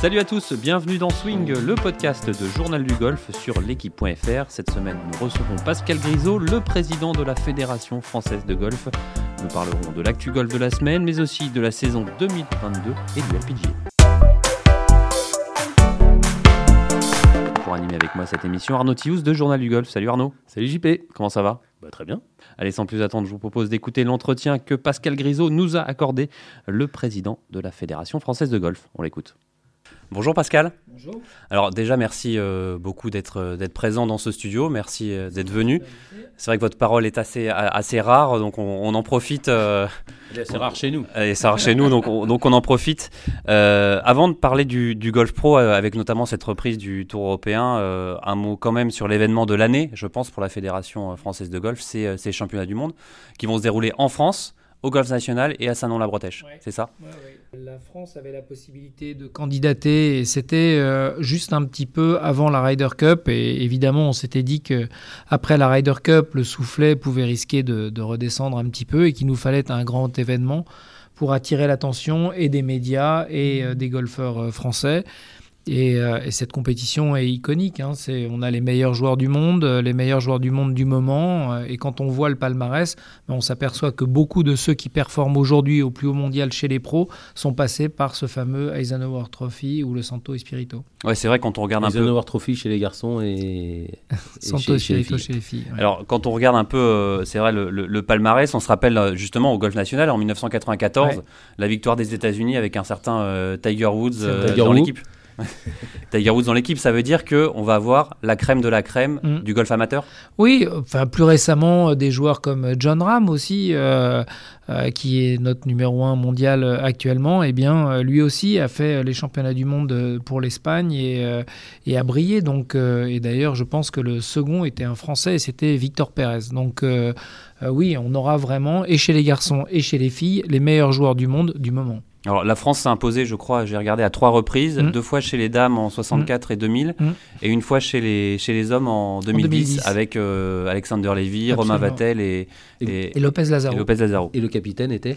Salut à tous, bienvenue dans Swing, le podcast de Journal du Golf sur l'équipe.fr. Cette semaine, nous recevons Pascal Grisot, le président de la Fédération française de golf. Nous parlerons de l'actu golf de la semaine, mais aussi de la saison 2022 et du LPGA. Pour animer avec moi cette émission, Arnaud Thius de Journal du Golf. Salut Arnaud. Salut JP. Comment ça va? Bah, Très bien. Allez, sans plus attendre, je vous propose d'écouter l'entretien que Pascal Grisot nous a accordé, le président de la Fédération française de golf. On l'écoute. Bonjour Pascal. Bonjour. Alors déjà merci euh, beaucoup d'être euh, d'être présent dans ce studio, merci euh, d'être venu. C'est vrai que votre parole est assez assez rare, donc on, en profite. c'est rare chez nous. C'est rare chez nous, donc on, donc on en profite. avant de parler du, du, golf pro, avec notamment cette reprise du Tour européen, un mot quand même sur l'événement de l'année, je pense pour la fédération française de golf, c'est ces championnats du monde qui vont se dérouler en France au Golf National et à Saint-Nom-la-Bretèche. C'est ça? La France avait la possibilité de candidater et c'était euh, juste un petit peu avant la Ryder Cup. Et évidemment, on s'était dit que après la Ryder Cup, le soufflet pouvait risquer de, de redescendre un petit peu et qu'il nous fallait un grand événement pour attirer l'attention et des médias et euh, des golfeurs euh, français. Euh, et, cette compétition est iconique. Hein. on a les meilleurs joueurs du monde, euh, les meilleurs joueurs du monde du moment. Euh, et quand on voit le palmarès, ben, on s'aperçoit que beaucoup de ceux qui performent aujourd'hui au plus haut mondial chez les pros sont passés par ce fameux Eisenhower Trophy ou le Santo Espirito. Ouais, c'est vrai quand on regarde un peu. Eisenhower Trophy chez les garçons et, Santo Espirito chez les filles. Alors quand on regarde un peu, c'est vrai le, palmarès, on se rappelle justement au Golf National en 1994, la victoire des États-Unis avec un certain Tiger Woods dans l'équipe. Tiger Woods dans l'équipe, ça veut dire qu'on va avoir la crème de la crème mm. du golf amateur? Oui, enfin plus récemment, euh, des joueurs comme euh, John Ram aussi, euh, qui est notre numéro un mondial actuellement, et eh bien, lui aussi a fait les championnats du monde pour l'Espagne et, et, a brillé. Donc, et d'ailleurs, je pense que le second était un Français et c'était Victor Pérez. Donc oui, on aura vraiment, et chez les garçons et chez les filles, les meilleurs joueurs du monde du moment. Alors, la France s'est imposée, je crois, j'ai regardé à trois reprises, mmh. deux fois chez les dames en 64 mmh. et 2000, mmh. et une fois chez les, chez les hommes en 2010, avec euh, Alexander Lévy, Romain Vattel et, et, Lopez Lazaro. et Lopez Lazaro. Et le capitaine était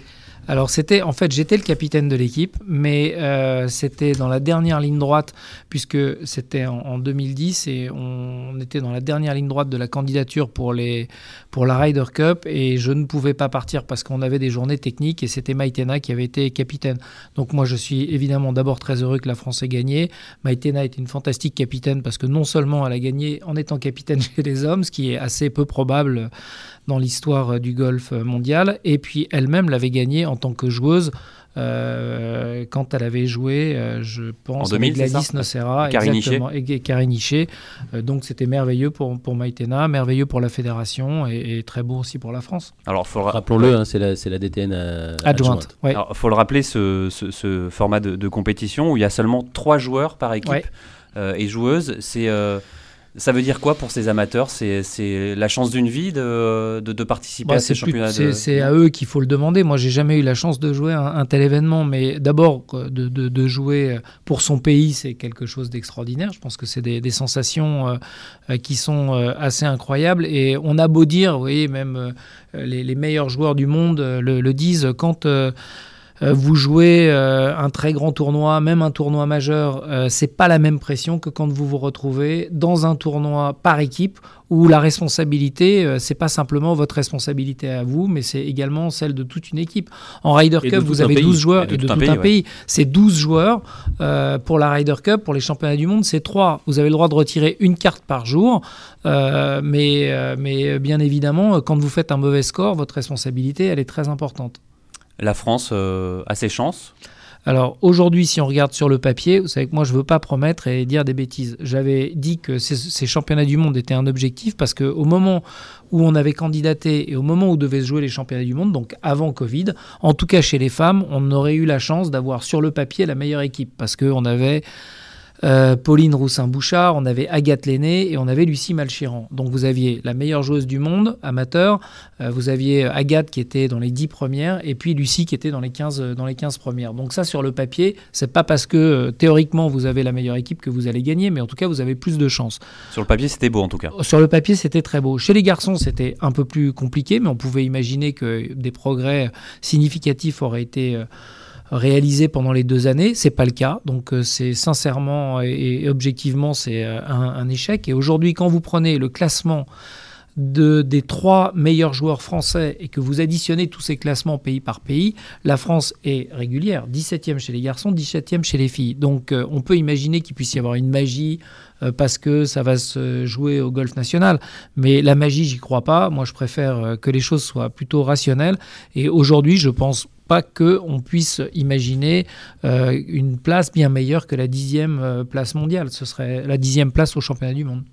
alors c'était, en fait, j'étais le capitaine de l'équipe, mais euh, c'était dans la dernière ligne droite, puisque c'était en, 2010 et on était dans la dernière ligne droite de la candidature pour, les, pour la Ryder Cup, et je ne pouvais pas partir parce qu'on avait des journées techniques, et c'était Maïtena qui avait été capitaine. Donc moi, je suis évidemment d'abord très heureux que la France ait gagné. Maïtena est une fantastique capitaine parce que non seulement elle a gagné en étant capitaine chez les hommes, ce qui est assez peu probable dans l'histoire du golf mondial, et puis elle-même l'avait gagné en tant que joueuse. Euh, quand elle avait joué, euh, je pense, en 2000, avec Gladys Nocera, exactement, et Kariniché. Euh, donc c'était merveilleux pour, pour Maïtena, merveilleux pour la fédération et, très beau aussi pour la France. Alors rappelons-le, hein, c'est la, la, DTN adjointe. Il faut le rappeler, ce, ce, format de, compétition où il y a seulement trois joueurs par équipe et joueuses. C'est ça veut dire quoi pour ces amateurs? C'est la chance d'une vie de, de, participer bah, à ces championnats C'est à eux qu'il faut le demander. Moi, j'ai jamais eu la chance de jouer un, tel événement, mais d'abord, de, de, jouer pour son pays, c'est quelque chose d'extraordinaire. Je pense que c'est des, des, sensations euh, qui sont euh, assez incroyables. Et on a beau dire, vous voyez, même euh, les, les meilleurs joueurs du monde le, le disent, quand euh, vous jouez euh, un très grand tournoi, même un tournoi majeur, euh, c'est pas la même pression que quand vous vous retrouvez dans un tournoi par équipe où la responsabilité, c'est pas simplement votre responsabilité à vous, mais c'est également celle de toute une équipe. En Ryder Cup, vous avez 12 joueurs et de, tout, un, pays. C'est 12 joueurs. pour la Ryder Cup, pour les championnats du monde, c'est 3. Vous avez le droit de retirer une carte par jour, mais, mais bien évidemment, quand vous faites un mauvais score, votre responsabilité, elle est très importante la France euh, a ses chances alors aujourd'hui, si on regarde sur le papier, vous savez que moi je ne veux pas promettre et dire des bêtises. J'avais dit que ces, championnats du monde étaient un objectif parce qu'au moment où on avait candidaté et au moment où devaient se jouer les championnats du monde, donc avant Covid, en tout cas chez les femmes, on aurait eu la chance d'avoir sur le papier la meilleure équipe parce qu'on avait euh, Pauline Roussin-Bouchard, on avait Agathe Lenné et on avait Lucie Malchiran. Donc vous aviez la meilleure joueuse du monde, amateur, euh, vous aviez Agathe qui était dans les 10 premières et puis Lucie qui était dans les 15, dans les 15 premières. Donc ça sur le papier, c'est pas parce que euh, théoriquement vous avez la meilleure équipe que vous allez gagner, mais en tout cas vous avez plus de chances. Sur le papier c'était beau en tout cas. Sur le papier c'était très beau. Chez les garçons c'était un peu plus compliqué, mais on pouvait imaginer que des progrès significatifs auraient été réalisé pendant les deux années. C'est pas le cas, donc c'est sincèrement et, objectivement c'est un, un, échec. Et aujourd'hui, quand vous prenez le classement de, des trois meilleurs joueurs français et que vous additionnez tous ces classements pays par pays, la France est régulière, 17e chez les garçons, 17e chez les filles. Donc euh, on peut imaginer qu'il puisse y avoir une magie euh, parce que ça va se jouer au golf national. Mais la magie, j'y crois pas. Moi, je préfère euh, que les choses soient plutôt rationnelles. Et aujourd'hui, je pense pas qu'on puisse imaginer une place bien meilleure que la dixième place mondiale. Ce serait la dixième place au championnat du monde.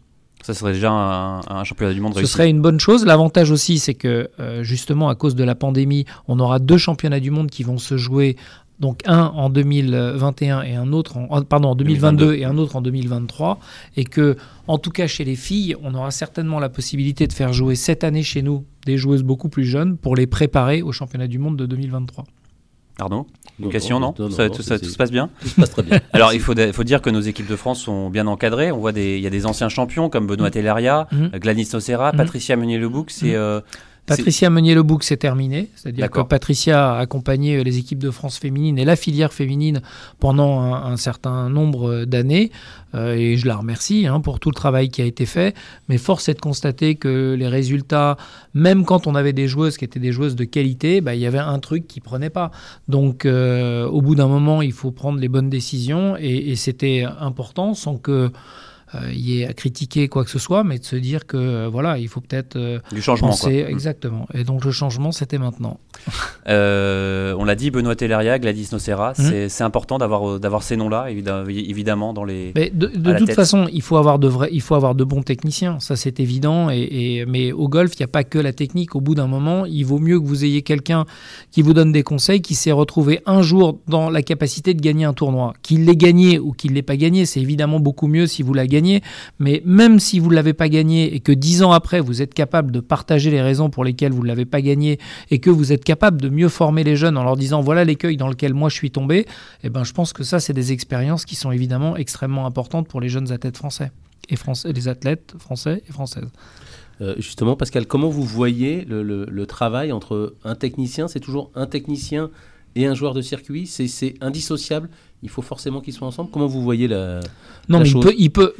Ça serait déjà un, championnat du monde réussi. Ce serait une bonne chose. L'avantage aussi, c'est que euh, justement, à cause de la pandémie, on aura deux championnats du monde qui vont se jouer. Donc un en 2021 et un autre en pardon en 2022, et un autre en 2023 et que en tout cas chez les filles, on aura certainement la possibilité de faire jouer cette année chez nous des joueuses beaucoup plus jeunes pour les préparer au championnat du monde de 2023. Pardon Une question, non, tout, ça, tout, se passe bien Tout se passe très bien. Alors, il faut, faut dire que nos équipes de France sont bien encadrées. On voit des, il y a des anciens champions comme Benoît Telleria, mmh. Gladys Nocera, mmh. Patricia Meunier-Lebouc. C'est. Mmh. Euh, Patricia Meunier-le-Bouc, c'est terminé. C'est-à-dire que Patricia a accompagné les équipes de France féminine et la filière féminine pendant un, certain nombre d'années. Euh, et je la remercie hein, pour tout le travail qui a été fait. Mais force est de constater que les résultats, même quand on avait des joueuses qui étaient des joueuses de qualité, bah, il y avait un truc qui prenait pas. Donc euh, au bout d'un moment, il faut prendre les bonnes décisions. Et, et c'était important sans que euh, y ait à critiquer quoi que ce soit, mais de se dire que euh, voilà, il faut peut-être euh, du changement. Penser, mm. Exactement. Et donc le changement, c'était maintenant. on l'a dit, Benoît Telleria, Gladys Nocera, mm. c'est important d'avoir d'avoir ces noms-là, évidemment dans les. Mais de, toute façon, il faut avoir de vrais, il faut avoir de bons techniciens, ça c'est évident. Et, mais au golf, il n'y a pas que la technique. Au bout d'un moment, il vaut mieux que vous ayez quelqu'un qui vous donne des conseils, qui s'est retrouvé un jour dans la capacité de gagner un tournoi, qu'il l'ait gagné ou qu'il l'ait pas gagné, c'est évidemment beaucoup mieux si vous l'avez mais même si vous ne l'avez pas gagné et que dix ans après, vous êtes capable de partager les raisons pour lesquelles vous ne l'avez pas gagné et que vous êtes capable de mieux former les jeunes en leur disant voilà l'écueil dans lequel moi je suis tombé, eh ben, je pense que ça, c'est des expériences qui sont évidemment extrêmement importantes pour les jeunes athlètes français et français, les athlètes français et françaises. Euh, justement, Pascal, comment vous voyez le travail entre un technicien, c'est toujours un technicien et un joueur de circuit, c'est indissociable il faut forcément qu'ils soient ensemble. Comment vous voyez la, non, mais il peut,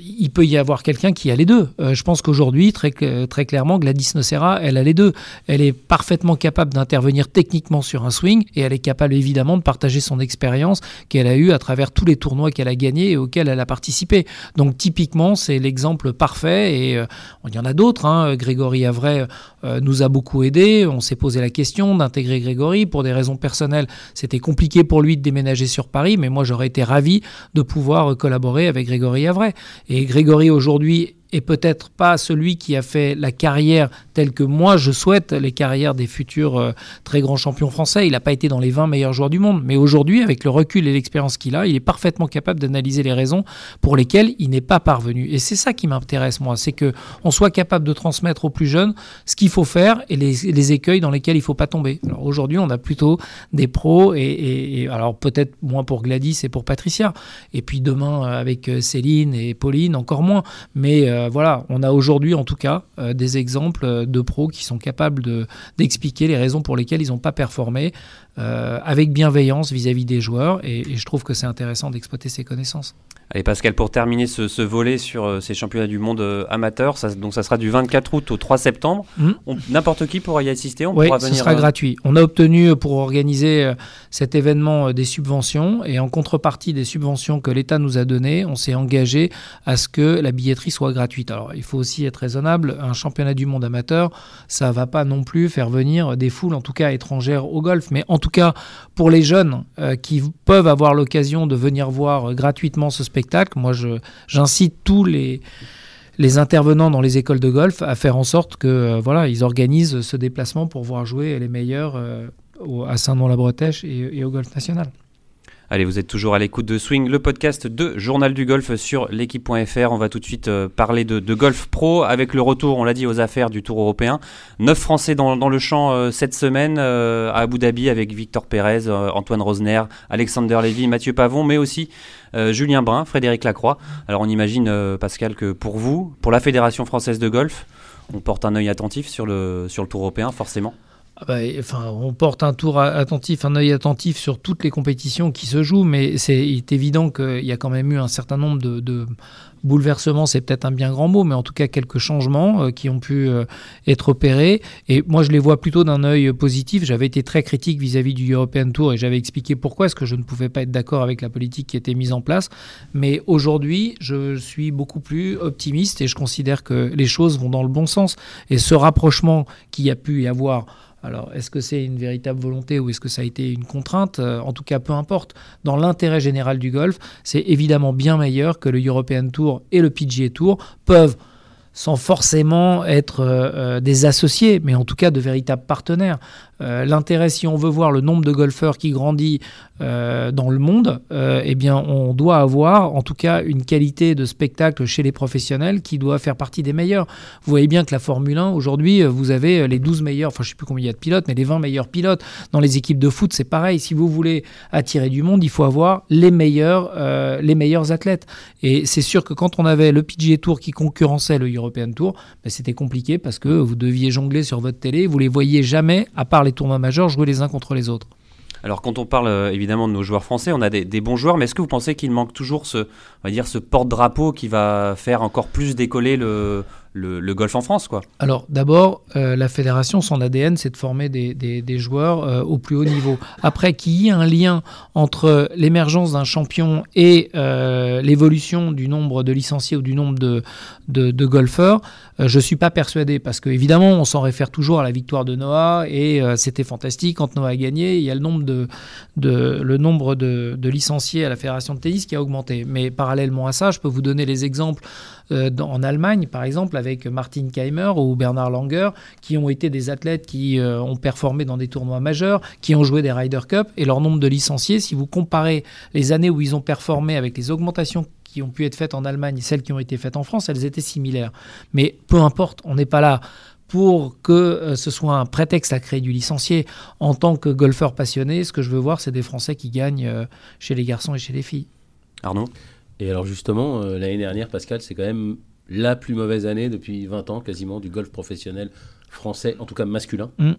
il peut, y avoir quelqu'un qui a les deux. Euh, je pense qu'aujourd'hui, très, très clairement, Gladys Nocera, elle a les deux. Elle est parfaitement capable d'intervenir techniquement sur un swing et elle est capable évidemment de partager son expérience qu'elle a eue à travers tous les tournois qu'elle a gagnés et auxquels elle a participé. Donc typiquement, c'est l'exemple parfait et euh, il y en a d'autres. Hein. Grégory Avray euh, nous a beaucoup aidé. On s'est posé la question d'intégrer Grégory. Pour des raisons personnelles, c'était compliqué pour lui de déménager sur Paris, mais moi j'aurais été ravi de pouvoir collaborer avec Grégory Avray. Et Grégory aujourd'hui et peut-être pas celui qui a fait la carrière telle que moi je souhaite les carrières des futurs euh, très grands champions français. Il n'a pas été dans les 20 meilleurs joueurs du monde, mais aujourd'hui, avec le recul et l'expérience qu'il a, il est parfaitement capable d'analyser les raisons pour lesquelles il n'est pas parvenu. Et c'est ça qui m'intéresse moi, c'est que on soit capable de transmettre aux plus jeunes ce qu'il faut faire et les, écueils dans lesquels il faut pas tomber. Alors aujourd'hui, on a plutôt des pros et, alors peut-être moins pour Gladys et pour Patricia, et puis demain euh, avec euh, Céline et Pauline encore moins, mais voilà, on a aujourd'hui en tout cas euh, des exemples euh, de pros qui sont capables d'expliquer les raisons pour lesquelles ils n'ont pas performé avec bienveillance vis-à-vis des joueurs et, je trouve que c'est intéressant d'exploiter ces connaissances. Allez Pascal, pour terminer ce, volet sur ces championnats du monde amateurs, ça, donc ça sera du 24 août au 3 septembre. Mmh. N'importe qui pourra y assister, on oui, ce sera gratuit. On a obtenu pour organiser cet événement des subventions et en contrepartie des subventions que l'État nous a données, on s'est engagé à ce que la billetterie soit gratuite. Alors il faut aussi être raisonnable, un championnat du monde amateur, ça va pas non plus faire venir des foules, en tout cas étrangères, au golf, mais en tout cas pour les jeunes euh, qui peuvent avoir l'occasion de venir voir gratuitement ce spectacle, moi j'incite tous les intervenants dans les écoles de golf à faire en sorte que euh, voilà ils organisent ce déplacement pour voir jouer les meilleurs euh, à Saint-Nom-la-Bretèche et au golf national. Allez, vous êtes toujours à l'écoute de Swing, le podcast de Journal du Golf sur l'équipe.fr. On va tout de suite euh, parler de, golf pro avec le retour, on l'a dit, aux affaires du Tour européen. Neuf Français dans, le champ euh, cette semaine euh, à Abu Dhabi avec Victor Pérez, Antoine Rosner, Alexander Lévy, Mathieu Pavon, mais aussi Julien Brun, Frédéric Lacroix. Alors on imagine, Pascal, que pour vous, pour la Fédération française de golf, on porte un œil attentif sur le, sur le Tour européen, forcément. Ah bah, enfin, on porte un tour attentif, un œil attentif sur toutes les compétitions qui se jouent, mais c'est évident qu'il y a quand même eu un certain nombre de, bouleversements, c'est peut-être un bien grand mot, mais en tout cas quelques changements euh, qui ont pu euh, être opérés. Et moi, je les vois plutôt d'un œil positif. J'avais été très critique vis-à-vis du European Tour et j'avais expliqué pourquoi est-ce que je ne pouvais pas être d'accord avec la politique qui était mise en place. Mais aujourd'hui, je suis beaucoup plus optimiste et je considère que les choses vont dans le bon sens. Et ce rapprochement qu'il y a pu y avoir alors, est-ce que c'est une véritable volonté ou est-ce que ça a été une contrainte? Euh, En tout cas, peu importe. Dans l'intérêt général du golf, c'est évidemment bien meilleur que le European Tour et le PGA Tour peuvent sans forcément être euh, euh, des associés, mais en tout cas de véritables partenaires. Euh, l'intérêt, si on veut voir le nombre de golfeurs qui grandit euh, dans le monde, euh, eh bien, on doit avoir en tout cas une qualité de spectacle chez les professionnels qui doit faire partie des meilleurs. Vous voyez bien que la Formule 1, aujourd'hui, vous avez les 12 meilleurs, enfin, je ne sais plus combien il y a de pilotes, mais les 20 meilleurs pilotes. Dans les équipes de foot, c'est pareil. Si vous voulez attirer du monde, il faut avoir les meilleurs, les meilleurs athlètes. Et c'est sûr que quand on avait le PGA Tour qui concurrençait le European Tour, ben, c'était compliqué parce que vous deviez jongler sur votre télé, vous les voyez jamais, à part les tournois majeurs jouer les uns contre les autres. Alors quand on parle euh, évidemment de nos joueurs français, on a des, bons joueurs, mais est-ce que vous pensez qu'il manque toujours ce, ce porte-drapeau qui va faire encore plus décoller le, le, golf en France quoi Alors d'abord, euh, la fédération, son ADN, c'est de former des, joueurs euh, au plus haut niveau. Après, qu'il y ait un lien entre l'émergence d'un champion et euh, l'évolution du nombre de licenciés ou du nombre de, golfeurs, je ne suis pas persuadé, parce qu'évidemment, on s'en réfère toujours à la victoire de Noah, et c'était fantastique quand Noah a gagné, il y a le nombre de, de licenciés à la fédération de tennis qui a augmenté. Mais parallèlement à ça, je peux vous donner les exemples en Allemagne, par exemple, avec Martin Keimer ou Bernard Langer, qui ont été des athlètes qui euh, ont performé dans des tournois majeurs, qui ont joué des Ryder Cup, et leur nombre de licenciés, si vous comparez les années où ils ont performé avec les augmentations qui ont pu être faites en Allemagne et celles qui ont été faites en France, elles étaient similaires. Mais peu importe, on n'est pas là pour que euh, ce soit un prétexte à créer du licencié. En tant que golfeur passionné, ce que je veux voir, c'est des Français qui gagnent euh, chez les garçons et chez les filles. Arnaud? Et alors justement, l'année dernière, Pascal, c'est quand même la plus mauvaise année depuis 20 ans quasiment du golf professionnel français, en tout cas masculin. Mm.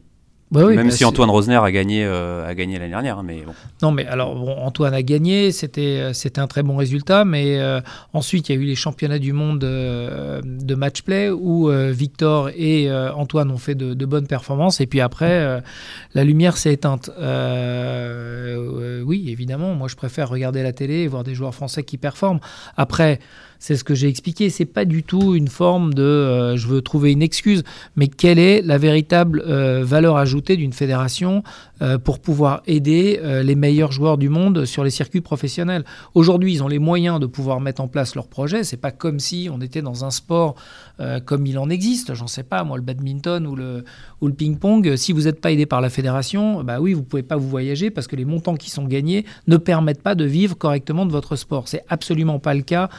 Bah Même bah si Antoine Rosner a gagné, euh, a gagné l'année dernière. Hein, mais bon. Non, mais alors Antoine a gagné, c'était, euh, c'était un très bon résultat. Mais euh, ensuite, il y a eu les championnats du monde de match play où Victor et Antoine ont fait de, de, bonnes performances. Et puis après, la lumière s'est éteinte. oui, évidemment, moi je préfère regarder la télé et voir des joueurs français qui performent. Après c'est ce que j'ai expliqué. C'est pas du tout une forme de euh, je veux trouver une excuse, mais quelle est la véritable euh, valeur ajoutée d'une fédération euh, pour pouvoir aider les meilleurs joueurs du monde sur les circuits professionnels? Aujourd'hui, ils ont les moyens de pouvoir mettre en place leurs projets. C'est pas comme si on était dans un sport comme il en existe. J'en sais pas, moi, le badminton ou le, ou le ping-pong. Si vous n'êtes pas aidé par la fédération, bah oui, vous pouvez pas vous voyager parce que les montants qui sont gagnés ne permettent pas de vivre correctement de votre sport. C'est absolument pas le cas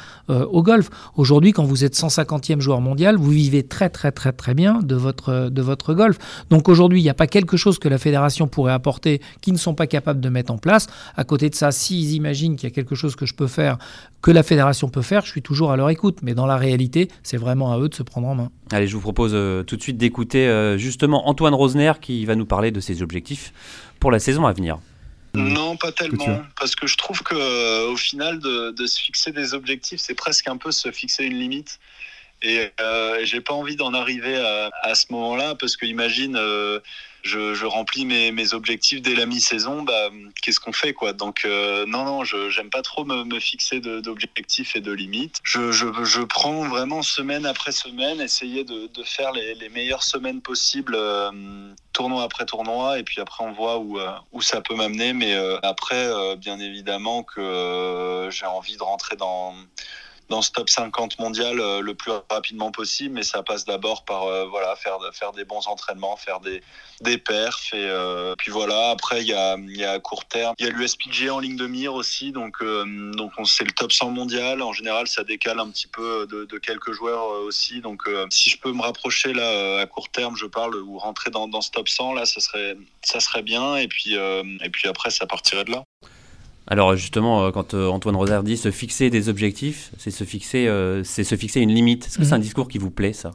au golf. Aujourd'hui, quand vous êtes 150e joueur mondial, vous vivez très très très très bien de votre, golf. Donc aujourd'hui, il n'y a pas quelque chose que la fédération pourrait apporter qu'ils ne sont pas capables de mettre en place. À côté de ça, s'ils imaginent qu'il y a quelque chose que je peux faire, que la fédération peut faire, je suis toujours à leur écoute. Mais dans la réalité, c'est vraiment à eux de se prendre en main. Allez, je vous propose euh, tout de suite d'écouter euh, justement Antoine Rosner qui va nous parler de ses objectifs pour la saison à venir. Non, pas tellement, parce que je trouve que euh, au final, de, de, se fixer des objectifs, c'est presque un peu se fixer une limite. Et euh, j'ai pas envie d'en arriver à, à ce moment-là, parce que imagine, euh, je, je, remplis mes, mes, objectifs dès la mi-saison, bah, qu'est-ce qu'on fait quoi? Donc euh, non, non, j'aime pas trop me, me fixer d'objectifs et de limites. Je, je, je, prends vraiment semaine après semaine, essayer de, de faire les, les, meilleures semaines possibles, euh, tournoi après tournoi, et puis après on voit où, euh, où ça peut m'amener. Mais après, bien évidemment que j'ai envie de rentrer dans dans ce top 50 mondial euh, le plus rapidement possible, mais ça passe d'abord par euh, voilà faire faire des bons entraînements, faire des des perfs et euh, puis voilà. Après il y a y a à court terme, il y a l'USPG en ligne de mire aussi, donc donc on c'est le top 100 mondial. En général, ça décale un petit peu de, de quelques joueurs aussi. Donc si je peux me rapprocher là à court terme, je parle ou rentrer dans, dans ce top 100 là, ça serait ça serait bien. Et puis et puis après ça partirait de là. Alors justement, euh, quand euh, Antoine Rosaire dit se fixer des objectifs, c'est se fixer, euh, c'est se fixer une limite. Est-ce que c'est un mhm. discours qui vous plaît, ça?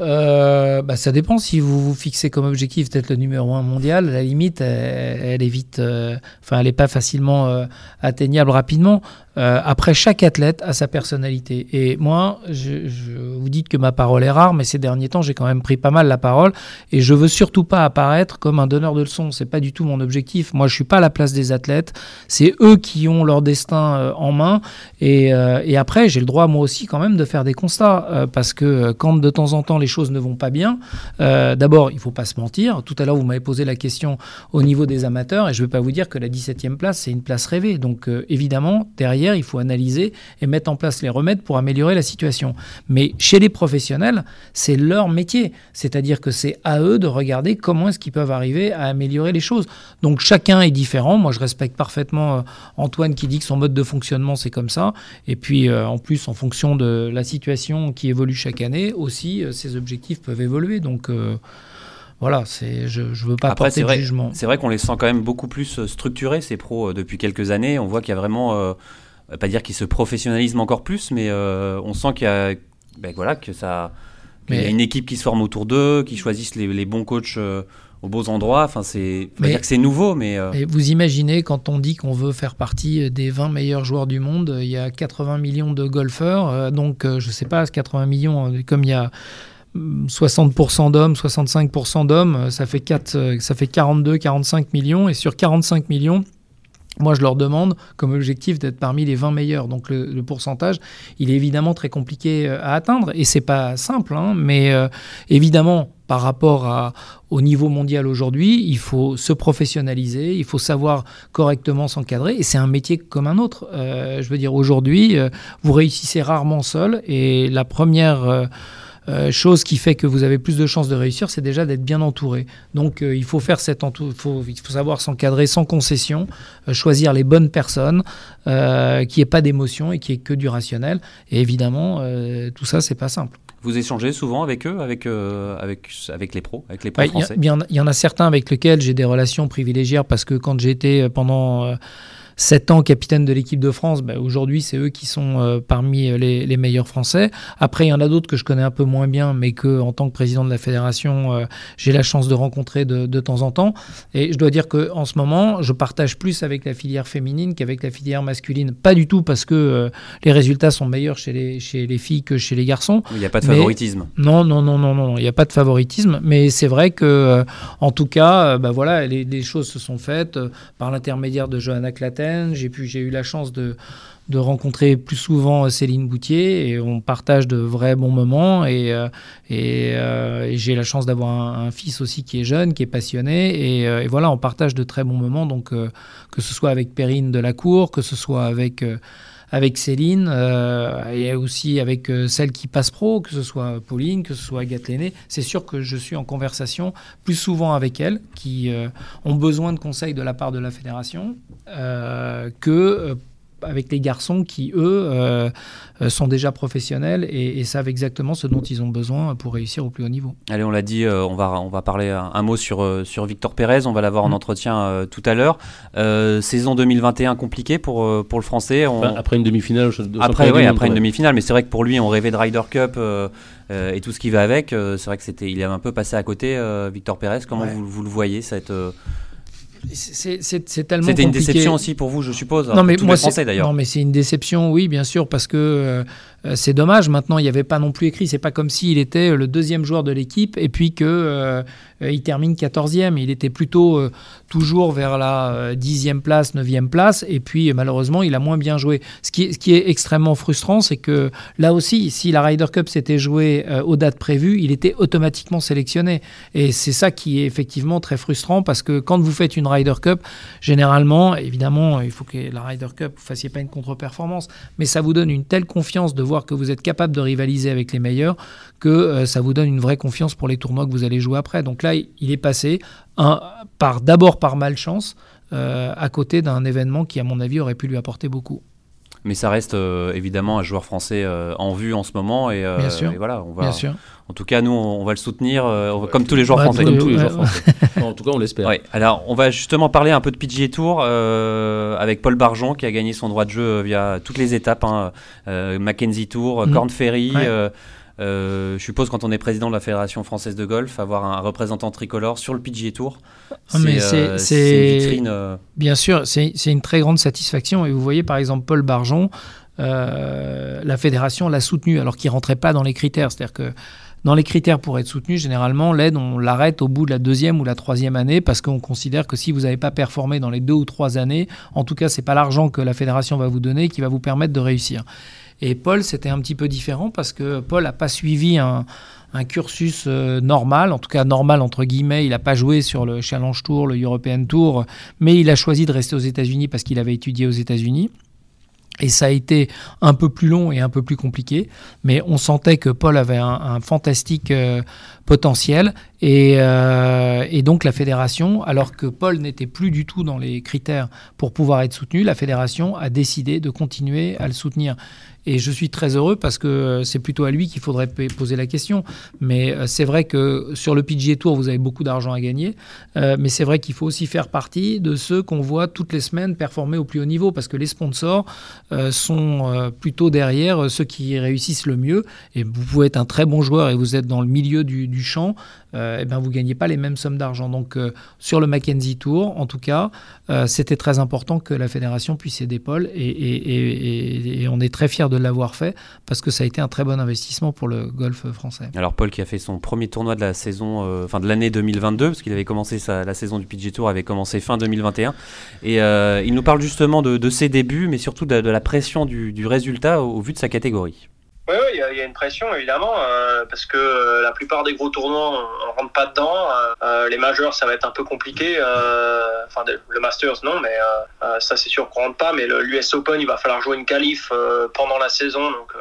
Euh, bah, Ça dépend si vous vous fixez comme objectif d'être le numéro un mondial. La limite, elle, est vite. Euh, enfin, elle n'est pas facilement euh, atteignable rapidement. Après, chaque athlète a sa personnalité. Et moi, vous dites que ma parole est rare, mais ces derniers temps, j'ai quand même pris pas mal la parole. Et je veux surtout pas apparaître comme un donneur de leçons. C'est pas du tout mon objectif. Moi, je suis pas à la place des athlètes. C'est eux qui ont leur destin en main. Et, et après, j'ai le droit, moi aussi, quand même, de faire des constats. parce que quand de temps en temps, les choses ne vont pas bien, euh, d'abord, il faut pas se mentir. Tout à l'heure, vous m'avez posé la question au niveau des amateurs, et je vais pas vous dire que la 17e place, c'est une place rêvée. Donc, euh, évidemment, derrière, il faut analyser et mettre en place les remèdes pour améliorer la situation. Mais chez les professionnels, c'est leur métier. C'est-à-dire que c'est à eux de regarder comment est-ce qu'ils peuvent arriver à améliorer les choses. Donc, chacun est différent. Moi, je respecte parfaitement euh, Antoine qui dit que son mode de fonctionnement, c'est comme ça. Et puis, en plus, en fonction de la situation qui évolue chaque année, aussi, ces objectifs peuvent évoluer. Donc euh, voilà, c'est, je ne veux pas Après, porter de jugement. C'est vrai qu'on les sent quand même beaucoup plus euh, structurés, ces pros, euh, depuis quelques années. On voit qu'il y a vraiment, pas dire qu'ils se professionnalisent encore plus, mais on sent qu'il y a, ben voilà, que ça, qu'il y a une équipe qui se forme autour d'eux, qui choisissent les, les bons coachs aux beaux endroits. Enfin, c'est dire que c'est nouveau, mais. vous imaginez quand on dit qu'on veut faire partie des 20 meilleurs joueurs du monde, il y a 80 millions de golfeurs, donc je sais pas, 80 millions, comme il y a 60% d'hommes, 65% d'hommes, ça fait, 4, ça fait 42, 45 millions. Et sur 45 millions, moi, je leur demande comme objectif d'être parmi les 20 meilleurs. Donc, le, pourcentage, il est évidemment très compliqué euh, à atteindre. Et c'est pas simple, hein, mais euh, évidemment, par rapport au niveau mondial aujourd'hui, il faut se professionnaliser, il faut savoir correctement s'encadrer. Et c'est un métier comme un autre. Euh, je veux dire, aujourd'hui, vous réussissez rarement seul. Et la première euh, chose qui fait que vous avez plus de chances de réussir, c'est déjà d'être bien entouré. Donc euh, il faut faire cette faut, il faut savoir s'encadrer sans concession, euh, choisir les bonnes personnes, qui n'ait pas d'émotion et qui ait que du rationnel. Et évidemment, tout ça, c'est pas simple. Vous échangez souvent avec eux, avec, avec, avec les pros, avec les pros français? Il y, y, en a certains avec lesquels j'ai des relations privilégiées parce que quand été pendant 7 ans capitaine de l'équipe de France, bah, aujourd'hui c'est eux qui sont euh, parmi euh, les, meilleurs Français. Après il y en a d'autres que je connais un peu moins bien, mais que en tant que président de la fédération, euh, j'ai la chance de rencontrer de, de, temps en temps. Et je dois dire qu'en ce moment, je partage plus avec la filière féminine qu'avec la filière masculine. Pas du tout parce que les résultats sont meilleurs chez les, chez les filles que chez les garçons. Il n'y a pas de favoritisme. Non, non, non, non, non, il n'y a pas de favoritisme. Mais c'est vrai que, en tout cas, bah, voilà, les, les, choses se sont faites par l'intermédiaire de Johanna Claten j'ai eu la chance de, rencontrer plus souvent Céline Boutier et on partage de vrais bons moments et, euh, euh, j'ai la chance d'avoir un, fils aussi qui est jeune, qui est passionné et, euh, voilà, on partage de très bons moments. Donc que ce soit avec Perrine de la Cour, que ce soit avec avec Céline euh, et aussi avec euh, celle qui passe pro, que ce soit Pauline, que ce soit Agathe Lenné. C'est sûr que je suis en conversation plus souvent avec elles, qui euh, ont besoin de conseils de la part de la fédération, que avec les garçons qui, eux, euh, euh, sont déjà professionnels et, savent exactement ce dont ils ont besoin pour réussir au plus haut niveau. Allez, on l'a dit, euh, on, va, on va parler un, mot sur, sur Victor Pérez, on va l'avoir en mm. entretien tout à l'heure. saison 2021 compliquée pour, pour le Français. après une demi-finale. Après, oui, après une demi-finale, mais c'est vrai que pour lui, on rêvait de Ryder Cup et tout ce qui va avec. c'est vrai que c'était, il est un peu passé à côté, Victor Pérez. Comment vous, vous, le voyez cette c'est tellement C'était une déception aussi pour vous, je suppose. Non, mais moi, d'ailleurs. Non, mais c'est une déception, oui, bien sûr, parce que euh, c'est dommage. Maintenant, il n'y avait pas non plus écrit. C'est pas comme s'il était le deuxième joueur de l'équipe et puis que euh, il termine 14e. Il était plutôt toujours vers la 10e place, 9e place. Et puis, malheureusement, il a moins bien joué. Ce qui est, ce qui est extrêmement frustrant, c'est que là aussi, si la Ryder Cup s'était jouée aux dates prévues, il était automatiquement sélectionné. Et c'est ça qui est effectivement très frustrant parce que quand vous faites une Ryder Cup, généralement, évidemment, il faut que la Ryder Cup, vous fassiez pas une contre-performance, mais ça vous donne une telle confiance de que vous êtes capable de rivaliser avec les meilleurs que euh, ça vous donne une vraie confiance pour les tournois que vous allez jouer après. Donc là, il est passé un, par d'abord par malchance euh, à côté d'un événement qui, à mon avis, aurait pu lui apporter beaucoup mais ça reste euh, évidemment un joueur français en vue en ce moment et, Bien sûr. voilà on va Bien sûr. En tout cas, nous, on va le soutenir euh, comme tous les joueurs français. Comme tous les joueurs français. en tout cas, on l'espère. Alors, on va justement parler un peu de PGA Tour euh, avec Paul Barjon qui a gagné son droit de jeu via toutes les étapes hein, euh, Mackenzie Tour, mm. Corn Ferry. Je suppose quand on est président de la Fédération française de golf, avoir un représentant tricolore sur le PGA Tour, ah, c'est une vitrine. Bien sûr, c'est une très grande satisfaction. Et vous voyez par exemple Paul Barjon, la fédération l'a soutenu alors qu'il rentrait pas dans les critères. C'est-à-dire que dans les critères pour être soutenu, généralement, l'aide, on l'arrête au bout de la deuxième ou la troisième année parce qu'on considère que si vous n'avez pas performé dans les deux ou trois années, en tout cas, c'est pas l'argent que la fédération va vous donner qui va vous permettre de réussir. Et Paul, c'était un petit peu différent parce que Paul n'a pas suivi un, cursus euh, normal, en tout cas normal entre guillemets. Il n'a pas joué sur le Challenge Tour, le European Tour, mais il a choisi de rester aux États-Unis parce qu'il avait étudié aux États-Unis. Et ça a été un peu plus long et un peu plus compliqué, mais on sentait que Paul avait un, fantastique euh, potentiel. Et, euh, et, donc la fédération, alors que Paul n'était plus du tout dans les critères pour pouvoir être soutenu, la fédération a décidé de continuer à le soutenir. Et je suis très heureux parce que euh, c'est plutôt à lui qu'il faudrait poser la question. Mais euh, c'est vrai que sur le PGA Tour, vous avez beaucoup d'argent à gagner. Mais c'est vrai qu'il faut aussi faire partie de ceux qu'on voit toutes les semaines performer au plus haut niveau parce que les sponsors sont plutôt derrière ceux qui réussissent le mieux. Et vous pouvez être un très bon joueur et vous êtes dans le milieu du, du champ. Euh, eh ben vous ne gagnez pas les mêmes sommes d'argent. Donc euh, sur le Mackenzie Tour, en tout cas, euh, c'était très important que la fédération puisse aider Paul et, on est très fiers de l'avoir fait parce que ça a été un très bon investissement pour le golf français. Alors Paul qui a fait son premier tournoi de la saison, enfin de l'année 2022, parce qu'il avait commencé sa, la saison du PG Tour avait commencé fin 2021, et il nous parle justement de, ses débuts, mais surtout de, la pression du, résultat au vu de sa catégorie. Oui, il y, a une pression évidemment, euh, parce que euh, la plupart des gros tournois, on, ne rentre pas dedans. Euh, les majeurs, ça va être un peu compliqué. Enfin, le Masters, non, mais ça, c'est sûr qu'on rentre pas. Mais l'US Open, il va falloir jouer une qualif pendant la saison, donc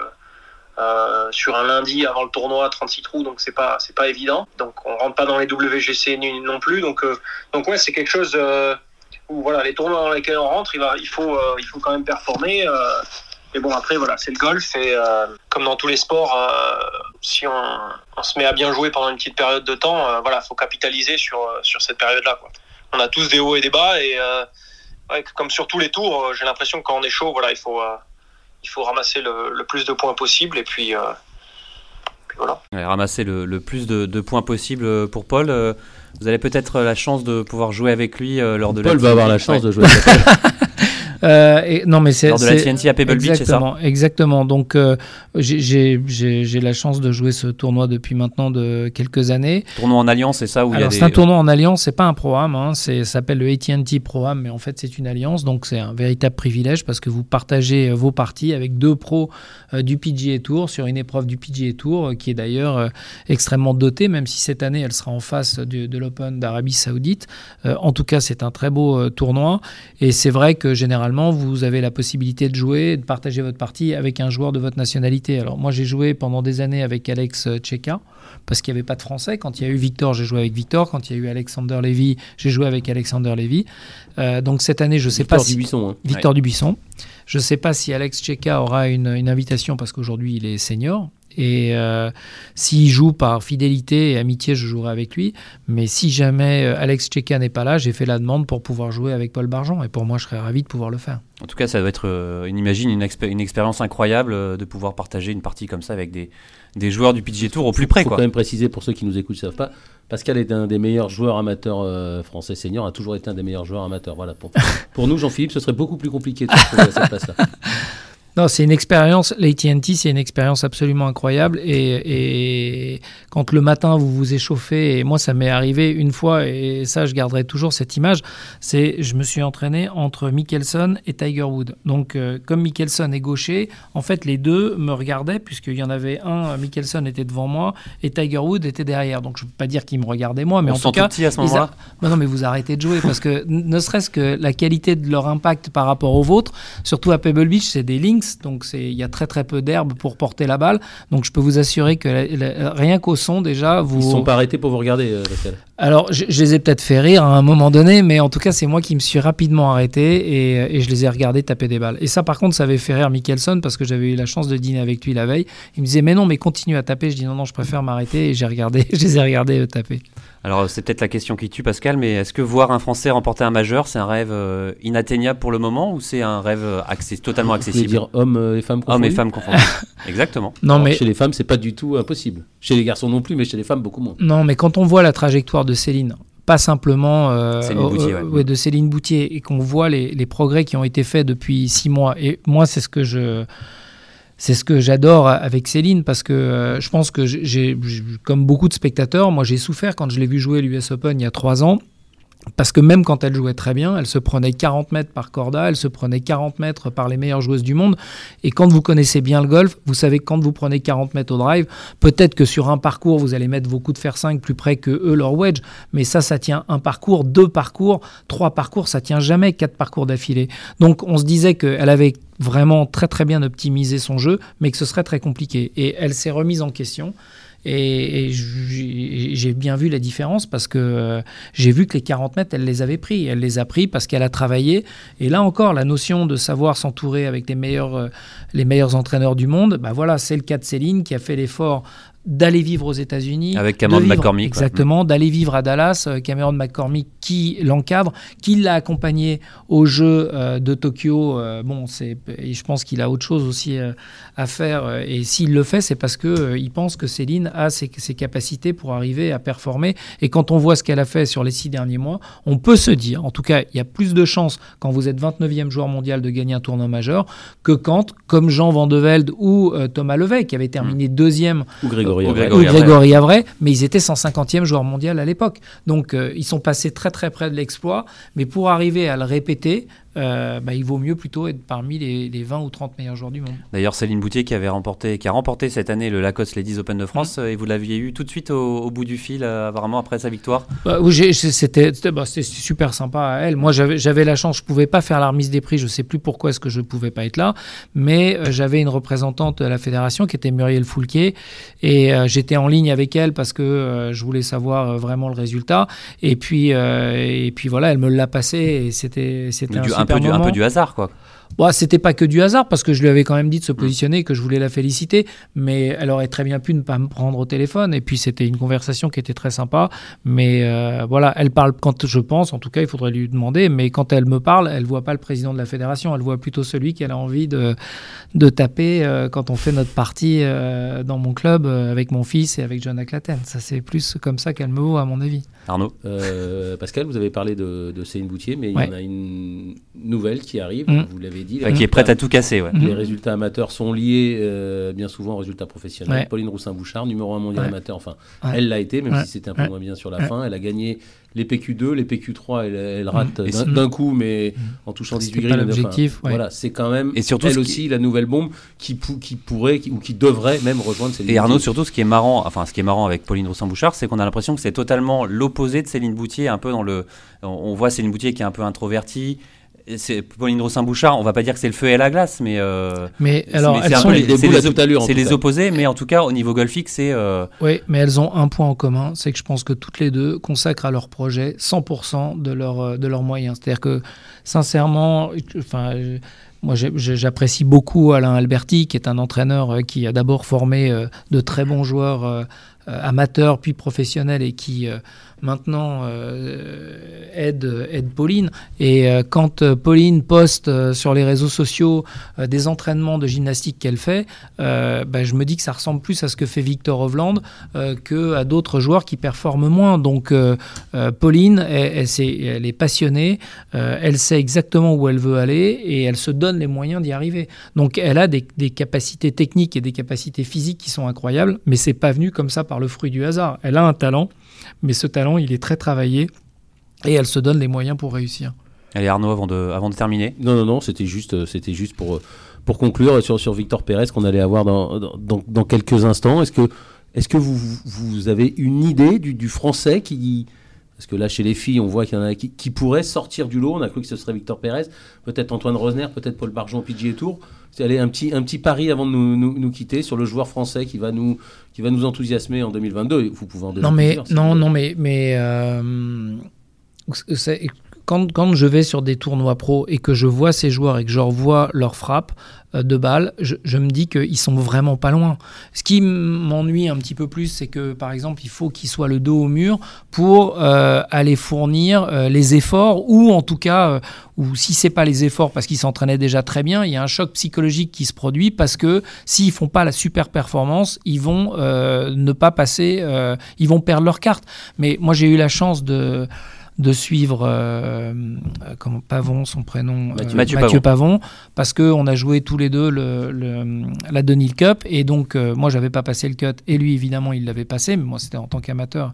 sur un lundi avant le tournoi, 36 trous, donc c'est pas c'est pas évident. Donc on rentre pas dans les WGC non plus. Donc donc ouais, c'est quelque chose où voilà, les tournois dans lesquels on rentre, il va il faut il faut quand même performer. Mais bon, après, voilà, c'est le golf. Et euh, comme dans tous les sports, euh, si on, se met à bien jouer pendant une petite période de temps, euh, voilà, faut capitaliser sur, sur cette période-là. On a tous des hauts et des bas. Et comme sur tous les tours, j'ai l'impression que quand on est chaud, voilà, il faut, il faut ramasser le, plus de points possible. Et puis, voilà. ramasser le, plus de, points possible pour Paul. vous avez peut-être la chance de pouvoir jouer avec lui lors de Paul va avoir la chance de jouer avec lui. Euh, et, non, mais c'est lors de la TNT à Pebble Beach, c'est ça Exactement. Donc, euh, j'ai la chance de jouer ce tournoi depuis maintenant de quelques années. Tournoi en alliance, c'est ça où Alors, c'est un tournoi en alliance. C'est pas un programme. Hein, ça s'appelle le AT&T Pro-Am, mais en fait, c'est une alliance. Donc, c'est un véritable privilège parce que vous partagez euh, vos parties avec deux pros du PGA Tour sur une épreuve du PGA Tour qui est d'ailleurs extrêmement dotée, même si cette année, elle sera en face de, de l'Open d'Arabie Saoudite. en tout cas, c'est un très beau tournoi. Et c'est vrai que généralement vous avez la possibilité de jouer, de partager votre partie avec un joueur de votre nationalité. Alors moi, j'ai joué pendant des années avec Alex Tcheka, parce qu'il n'y avait pas de Français. Quand il y a eu Victor, j'ai joué avec Victor. Quand il y a eu Alexander Lévy, j'ai joué avec Alexander Lévy. Euh, donc cette année, je ne sais pas si... Dubuisson, hein. Victor Dubuisson. Je ne sais pas si Alex Tcheka aura une, une invitation, parce qu'aujourd'hui, il est senior. Et euh, s'il joue par fidélité et amitié, je jouerai avec lui. Mais si jamais euh, Alex Tcheka n'est pas là, j'ai fait la demande pour pouvoir jouer avec Paul Barjon. Et pour moi, je serais ravi de pouvoir le faire. En tout cas, ça doit être, euh, une, imagine, une, une, expérience incroyable de pouvoir partager une partie comme ça avec des, des joueurs du PGA Tour au plus près. Il faut quand même préciser pour ceux qui nous écoutent ne savent pas, Pascal est un des meilleurs joueurs amateurs français senior, a toujours été un des meilleurs joueurs amateurs. Voilà, pour, pour nous, Jean-Philippe, ce serait beaucoup plus compliqué de trouver à cette place-là. Non, c'est une expérience, l'AT&T, c'est une expérience absolument incroyable. Et, et, quand le matin, vous vous échauffez, et moi, ça m'est arrivé une fois, et ça, je garderai toujours cette image, c'est je me suis entraîné entre Mickelson et Tiger Wood. Donc, euh, comme Mickelson est gaucher, en fait, les deux me regardaient, puisqu'il y en avait un, Mickelson était devant moi, et Tiger Wood était derrière. Donc, je ne peux pas dire qu'ils me regardaient moi, mais On en tout cas... petit à ce moment-là non, mais vous arrêtez de jouer, parce que ne serait-ce que la qualité de leur impact par rapport au vôtre, surtout à Pebble Beach, c'est des lignes donc il y a très très peu d'herbe pour porter la balle. Donc je peux vous assurer que rien qu'au son déjà, vous. Ils sont pas arrêtés pour vous regarder, euh, Alors, je, les ai peut-être fait rire à un moment donné, mais en tout cas, c'est moi qui me suis rapidement arrêté et, et, je les ai regardés taper des balles. Et ça, par contre, ça avait fait rire Mickelson parce que j'avais eu la chance de dîner avec lui la veille. Il me disait, mais non, mais continue à taper. Je dis, non, non, je préfère m'arrêter et j'ai regardé, je les ai regardés taper. Alors c'est peut-être la question qui tue Pascal, mais est-ce que voir un Français remporter un majeur, c'est un rêve euh, inatteignable pour le moment ou c'est un rêve euh, totalement accessible? Vous dire hommes euh, et femmes confondus Hommes et femmes confondus. Exactement. Non, mais chez les femmes, c'est pas du tout impossible. Chez les garçons non plus, mais chez les femmes beaucoup moins. Non, mais quand on voit la trajectoire de Céline, pas simplement de Céline Boutier, et qu'on voit les, les progrès qui ont été faits depuis six mois, et moi c'est ce que je c'est ce que j'adore avec Céline parce que euh, je pense que j'ai, comme beaucoup de spectateurs, moi j'ai souffert quand je l'ai vu jouer l'US Open il y a trois ans. Parce que même quand elle jouait très bien, elle se prenait 40 mètres par corda, elle se prenait 40 mètres par les meilleures joueuses du monde. Et quand vous connaissez bien le golf, vous savez que quand vous prenez 40 mètres au drive, peut-être que sur un parcours, vous allez mettre vos coups de fer 5 plus près que eux, leur wedge. Mais ça, ça tient un parcours, deux parcours, trois parcours, ça tient jamais quatre parcours d'affilée. Donc on se disait qu'elle avait vraiment très très bien optimisé son jeu, mais que ce serait très compliqué. Et elle s'est remise en question. Et, j'ai bien vu la différence parce que euh, j'ai vu que les 40 mètres, elle les avait pris. Elle les a pris parce qu'elle a travaillé. Et là encore, la notion de savoir s'entourer avec les meilleurs, euh, les meilleurs entraîneurs du monde, bah voilà, c'est le cas de Céline qui a fait l'effort d'aller vivre aux États-Unis. Avec Cameron McCormick. Exactement, d'aller vivre à Dallas. Euh, Cameron McCormick qui l'encadre, qui l'a accompagné au jeu euh, de Tokyo. Euh, bon, c'est, je pense qu'il a autre chose aussi à faire. Et s'il le fait, c'est parce qu'il il pense que Céline a ses, ses, capacités pour arriver à performer. Et quand on voit ce qu'elle a fait sur les six derniers mois, on peut se dire, en tout cas, il y a plus de chances quand vous êtes 29e joueur mondial de gagner un tournoi majeur que quand, comme Jean Van de Velde ou Thomas Levet, qui avait terminé mmh. deuxième. Ou Grégory, Grégory, Avray. mais ils étaient 150e joueur mondial à l'époque. Donc euh, ils sont passés très très près de l'exploit, mais pour arriver à le répéter, euh, bah, il vaut mieux plutôt être parmi les, 20 ou 30 meilleurs joueurs du monde. D'ailleurs, Céline Boutier qui, avait remporté, qui a remporté cette année le Lacoste Ladies Open de France, mmh. et vous l'aviez eu tout de suite au, bout du fil, euh, vraiment après sa victoire bah, C'était bah, super sympa à elle. Moi, j'avais la chance, je ne pouvais pas faire la remise des prix, je ne sais plus pourquoi est-ce que je ne pouvais pas être là, mais euh, j'avais une représentante de la fédération qui était Muriel Foulquier, et j'étais en ligne avec elle parce que je voulais savoir vraiment le résultat. Et puis, et puis voilà, elle me l'a passé, et c'était un un peu, du, un peu du hasard, quoi. Bon, c'était pas que du hasard parce que je lui avais quand même dit de se positionner, que je voulais la féliciter, mais elle aurait très bien pu ne pas me prendre au téléphone. Et puis c'était une conversation qui était très sympa. Mais euh, voilà, elle parle quand je pense, en tout cas, il faudrait lui demander. Mais quand elle me parle, elle voit pas le président de la fédération, elle voit plutôt celui qu'elle a envie de, de taper euh, quand on fait notre partie euh, dans mon club avec mon fils et avec John Aclaten. Ça, c'est plus comme ça qu'elle me voit, à mon avis. Arnaud Pascal, vous avez parlé de, de Céline Boutier, mais il y en a une nouvelle qui arrive, mm. vous l'avez dit. qui est prête à tout casser. Ouais. Les résultats amateurs sont liés euh, bien souvent aux résultats professionnels. Pauline Roussin-Bouchard, numéro 1 mondial amateur, enfin, elle l'a été, même si c'était un peu moins bien sur la fin. Elle a gagné les PQ2, les PQ3, elle, rate d'un coup, mais en touchant 18 grilles. l'objectif. Voilà, c'est quand même et surtout, elle aussi la nouvelle bombe qui, qui pourrait ou qui devrait même rejoindre Céline Et Arnaud, surtout, ce qui est marrant, enfin, ce qui est marrant avec Pauline Roussin-Bouchard, c'est qu'on a l'impression que c'est totalement l'opposé de Céline Boutier, un peu dans le. On voit Céline Boutier qui est un peu introvertie, c'est Pauline Rossin-Bouchard, on va pas dire que c'est le feu et la glace, mais. Euh, mais alors, c'est les, les, les opposés, mais en tout cas, au niveau golfique, c'est. Euh, oui, mais elles ont un point en commun, c'est que je pense que toutes les deux consacrent à leur projet 100% de, leur, euh, de leurs moyens. C'est-à-dire que, sincèrement, enfin. Moi, j'apprécie beaucoup Alain Alberti, qui est un entraîneur qui a d'abord formé de très bons joueurs amateurs puis professionnels et qui maintenant euh, aide, aide Pauline. Et euh, quand euh, Pauline poste sur les réseaux sociaux des entraînements de gymnastique qu'elle fait, bah, je me dis que ça ressemble plus à ce que fait Victor Hovland que à d'autres joueurs qui performent moins. Donc Pauline, elle, est passionnée, elle sait exactement où elle veut aller et elle se donne les moyens d'y arriver. Donc elle a des, des, capacités techniques et des capacités physiques qui sont incroyables, mais c'est pas venu comme ça par le fruit du hasard. Elle a un talent mais ce talent, il est très travaillé et elle se donne les moyens pour réussir. Allez Arnaud, avant de, avant de terminer. Non, non, non, c'était juste, euh, c'était juste pour, euh, pour conclure sur, sur Victor Pérez qu'on allait avoir dans, dans, dans quelques instants. Est-ce que, est que vous, vous avez une idée du, du français qui, Parce que là, chez les filles, on voit qu'il y en a qui, qui pourraient sortir du lot. On a cru que ce serait Victor Pérez, peut-être Antoine Rosner, peut-être Paul Barjon, PGA Tour. Aller un petit, un petit pari avant de nous, nous, quitter sur le joueur français qui va nous, qui va nous enthousiasmer en 2022. Vous pouvez en donner Non, mais, non, non, mais, mais euh, quand, je vais sur des tournois pro et que je vois ces joueurs et que je revois leur frappe euh, de balles, je, je me dis qu'ils sont vraiment pas loin. Ce qui m'ennuie un petit peu plus, c'est que par exemple, il faut qu'ils soient le dos au mur pour euh, aller fournir euh, les efforts, ou en tout cas, ou si c'est pas les efforts parce qu'ils s'entraînaient déjà très bien, il y a un choc psychologique qui se produit parce que s'ils font pas la super performance, ils vont ne pas passer, ils vont perdre leur carte. Mais moi, j'ai eu la chance de de suivre euh, euh, comment, Pavon, son prénom, euh, Mathieu, Pavon. parce qu'on a joué tous les deux le, la Denil Cup, et donc moi j'avais pas passé le cut, et lui évidemment il l'avait passé, mais moi c'était en tant qu'amateur.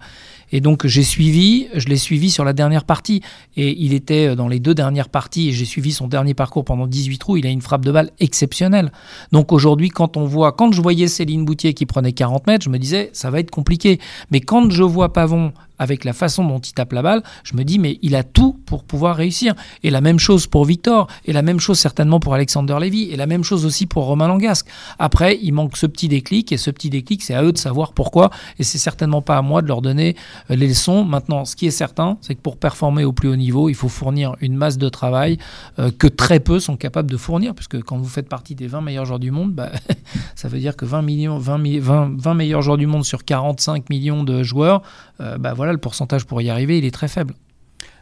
Et donc j'ai suivi, je l'ai suivi sur la dernière partie, et il était dans les deux dernières parties, et j'ai suivi son dernier parcours pendant 18 trous, il a une frappe de balle exceptionnelle. Donc aujourd'hui, quand on voit, quand je voyais Céline Boutier qui prenait 40 mètres, je me disais ça va être compliqué. Mais quand je vois Pavon avec la façon dont il tape la balle, je me dis, mais il a tout pour pouvoir réussir. Et la même chose pour Victor, et la même chose certainement pour Alexander Lévy, et la même chose aussi pour Romain Langasque. Après, il manque ce petit déclic, et ce petit déclic, c'est à eux de savoir pourquoi, et c'est certainement pas à moi de leur donner euh, les leçons. Maintenant, ce qui est certain, c'est que pour performer au plus haut niveau, il faut fournir une masse de travail euh, que très peu sont capables de fournir, puisque quand vous faites partie des 20 meilleurs joueurs du monde, bah, ça veut dire que 20, millions, 20, 20, 20 meilleurs joueurs du monde sur 45 millions de joueurs, euh, bah voilà, le pourcentage pour y arriver, il est très faible.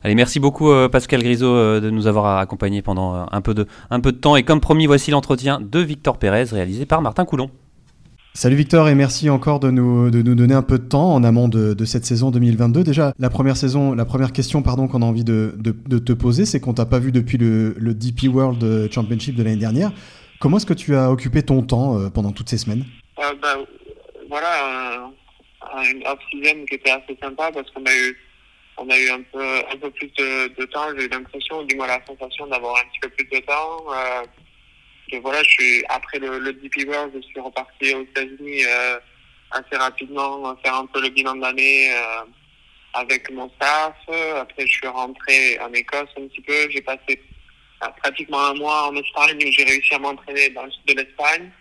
Allez, merci beaucoup euh, Pascal Grisot euh, de nous avoir accompagnés pendant un peu, de, un peu de temps. Et comme promis, voici l'entretien de Victor Pérez réalisé par Martin Coulon. Salut Victor et merci encore de nous, de nous donner un peu de temps en amont de, cette saison 2022. Déjà, la première saison, la première question pardon qu'on a envie de, de, te poser, c'est qu'on t'a pas vu depuis le, le, DP World Championship de l'année dernière. Comment est-ce que tu as occupé ton temps pendant toutes ces semaines? Bah, Voilà, une off-season qui était assez sympa parce qu'on a eu on a eu un peu un peu plus de, temps. J'ai eu l'impression, du moins la sensation d'avoir un petit peu plus de temps. Euh, et voilà, je suis après le, le DP World, je suis reparti aux États-Unis euh, assez rapidement faire un peu le bilan d'année euh, avec mon staff. Après, je suis rentré en Écosse un petit peu. J'ai passé euh, pratiquement un mois en Espagne où j'ai réussi à m'entraîner dans le sud de l'Espagne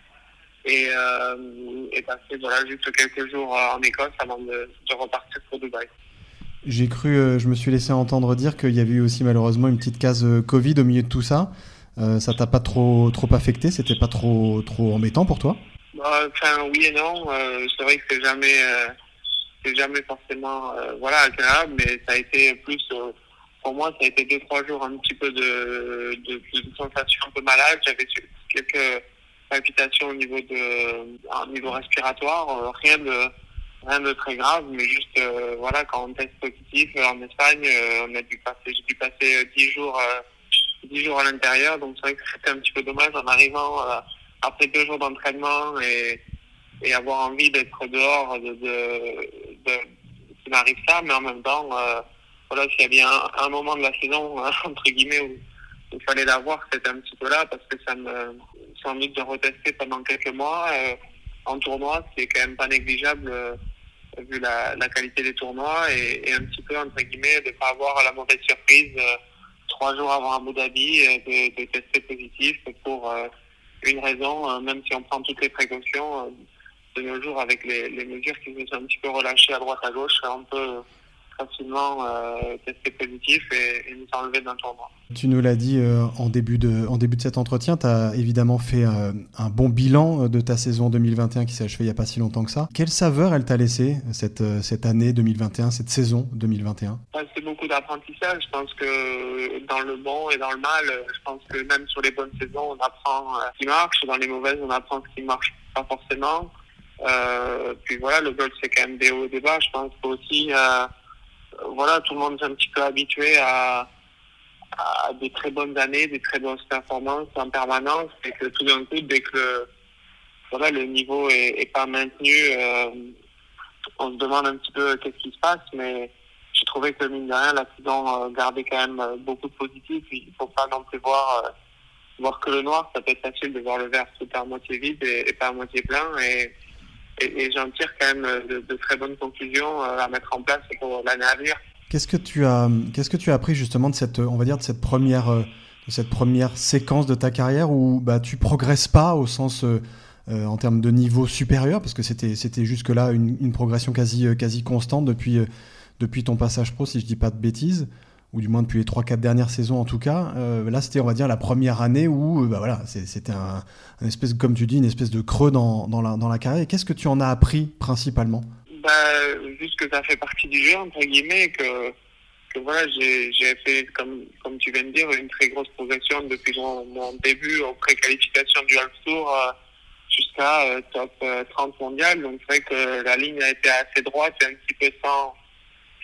et, euh, et passer voilà, juste quelques jours en Écosse avant de, de repartir pour Dubaï. J'ai cru, euh, je me suis laissé entendre dire qu'il y avait eu aussi malheureusement une petite case euh, Covid au milieu de tout ça. Euh, ça t'a pas trop trop affecté? C'était pas trop trop embêtant pour toi? Bah, Enfin oui et non. Euh, c'est vrai que c'est jamais c'est jamais forcément voilà agréable, mais ça a été plus pour moi ça a été deux trois jours un petit peu de de, sensation un peu malade. J'avais quelques palpitations au niveau de au niveau respiratoire, rien de rien de très grave, mais juste euh, voilà quand on teste positif euh, en Espagne, euh, on a dû passer, j'ai dû passer dix jours, dix jours à l'intérieur, donc c'est vrai que c'était un petit peu dommage en arrivant après deux jours d'entraînement et, avoir envie d'être dehors, de, de, de qu'il m'arrive ça, mais en même temps, voilà, s'il y a bien un, moment de la saison entre guillemets où il fallait l'avoir, c'était un petit peu là parce que ça me, sans envie de retester pendant quelques mois. en tournoi, c'est quand même pas négligeable vu la, la, qualité des tournois et, et, un petit peu entre guillemets de pas avoir la mauvaise surprise euh, trois jours avant Abu Dhabi euh, de, tester positif pour euh, une raison, même si on prend toutes les précautions de nos jours avec les, les, mesures qui nous sont un petit peu relâchées à droite à gauche, on peut facilement euh, tester positif et, et nous enlever d'un tournoi. Tu nous l'as dit euh, en, début de, en début de cet entretien, tu as évidemment fait euh, un bon bilan euh, de ta saison 2021 qui s'est achevée il n'y a pas si longtemps que ça. Quelle saveur elle t'a laissé cette, cette année 2021, cette saison 2021 C'est beaucoup d'apprentissage. Je pense que dans le bon et dans le mal, je pense que même sur les bonnes saisons, on apprend ce qui marche. Dans les mauvaises, on apprend ce qui ne marche pas forcément. puis voilà, le golf, c'est quand même des hauts et des bas. Je pense que aussi voilà, tout le monde est un petit peu habitué à, à, des très bonnes années, des très bonnes performances en permanence, et que tout d'un coup, dès que le, voilà, le niveau est, pas maintenu, euh, on se demande un petit peu qu'est-ce qui se passe, mais j'ai trouvé que mine de rien, la saison euh, gardait quand même beaucoup de positif. Il faut pas non plus voir, euh, voir que le noir. Ça peut être facile de voir le verre tout à moitié vide et, et pas à moitié plein. Et, et, j'en tire quand même de, de, très bonnes conclusions euh, à mettre en place pour l'année à venir. Qu'est-ce que tu as, qu'est-ce que tu as appris justement de cette, on va dire, de cette première, cette première séquence de ta carrière où bah, tu progresses pas au sens en termes de niveau supérieur, parce que c'était, c'était jusque-là une, une, progression quasi, quasi constante depuis, depuis ton passage pro, si je dis pas de bêtises ou du moins depuis les 3-4 dernières saisons en tout cas. Euh, là, c'était, on va dire, la première année où, euh, bah voilà, c'était un, espèce, comme tu dis, une espèce de creux dans, dans, la, dans la carrière. qu'est-ce que tu en as appris principalement? Bah, Juste que ça fait partie du jeu, entre guillemets, que, que voilà, j'ai, fait, comme, comme tu viens de dire, une très grosse progression depuis mon, début aux pré-qualifications du Half Tour euh, jusqu'à top 30 mondial. Donc, c'est vrai que la ligne a été assez droite et un petit peu sans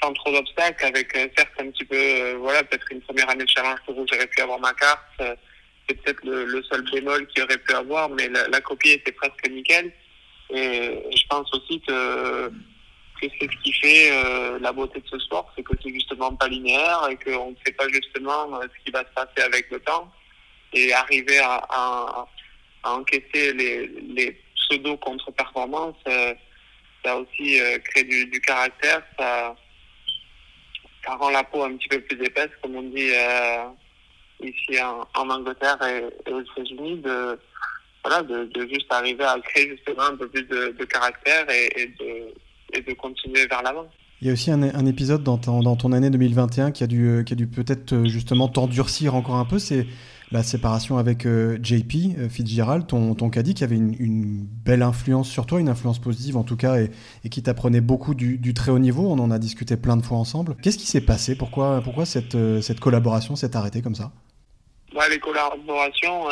sans trop d'obstacles, avec euh, certes un petit peu, euh, voilà, peut-être une première année de challenge où j'aurais pu avoir ma carte. Euh, c'est peut-être le, seul bémol qu'il aurait pu avoir, mais la, copie était presque nickel. Et je pense aussi que, c'est ce qui fait la beauté de ce sport, c'est que c'est justement pas linéaire et qu'on ne sait pas justement ce qui va se passer avec le temps. Et arriver à, à, encaisser les, les pseudo-contre-performances, ça aussi crée du, du caractère, ça, ça rend la peau un petit peu plus épaisse, comme on dit euh, ici en, Angleterre et, aux États-Unis, de, voilà, de, juste arriver à créer justement un peu plus de, caractère et, de, continuer vers l'avant. Il y a aussi un, épisode dans ton, année 2021 qui a dû, a dû peut-être euh, justement t'endurcir encore un peu. C'est la séparation avec euh, JP euh, Fitzgerald, ton, ton caddie, qui avait une, belle influence sur toi, une influence positive en tout cas, et, qui t'apprenait beaucoup du, très haut niveau. On en a discuté plein de fois ensemble. Qu'est-ce qui s'est passé? Pourquoi, euh, cette collaboration s'est arrêtée comme ça? Les collaborations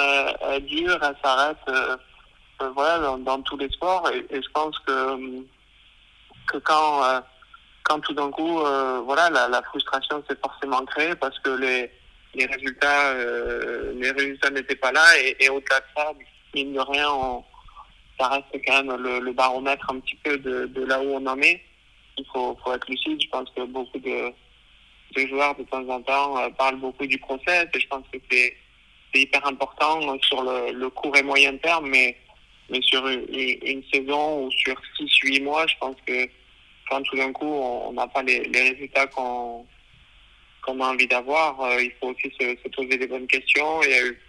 durent, elles s'arrêtent voilà, dans, tous les sports. Et, je pense que, quand, tout d'un coup, voilà, la frustration s'est forcément créée parce que les les résultats, euh, les résultats n'étaient pas là et, au-delà de ça, mine de rien, ça reste quand même le, baromètre un petit peu de, là où on en est. Il faut, être lucide. Je pense que beaucoup de, joueurs de temps en temps euh, parlent beaucoup du process et je pense que c'est hyper important sur le, court et moyen terme, mais, mais sur une, saison ou sur 6-8 mois, je pense que quand tout d'un coup on n'a pas les, les résultats qu'on qu'on a envie d'avoir, euh, il faut aussi se, poser des bonnes questions. Il n'y a eu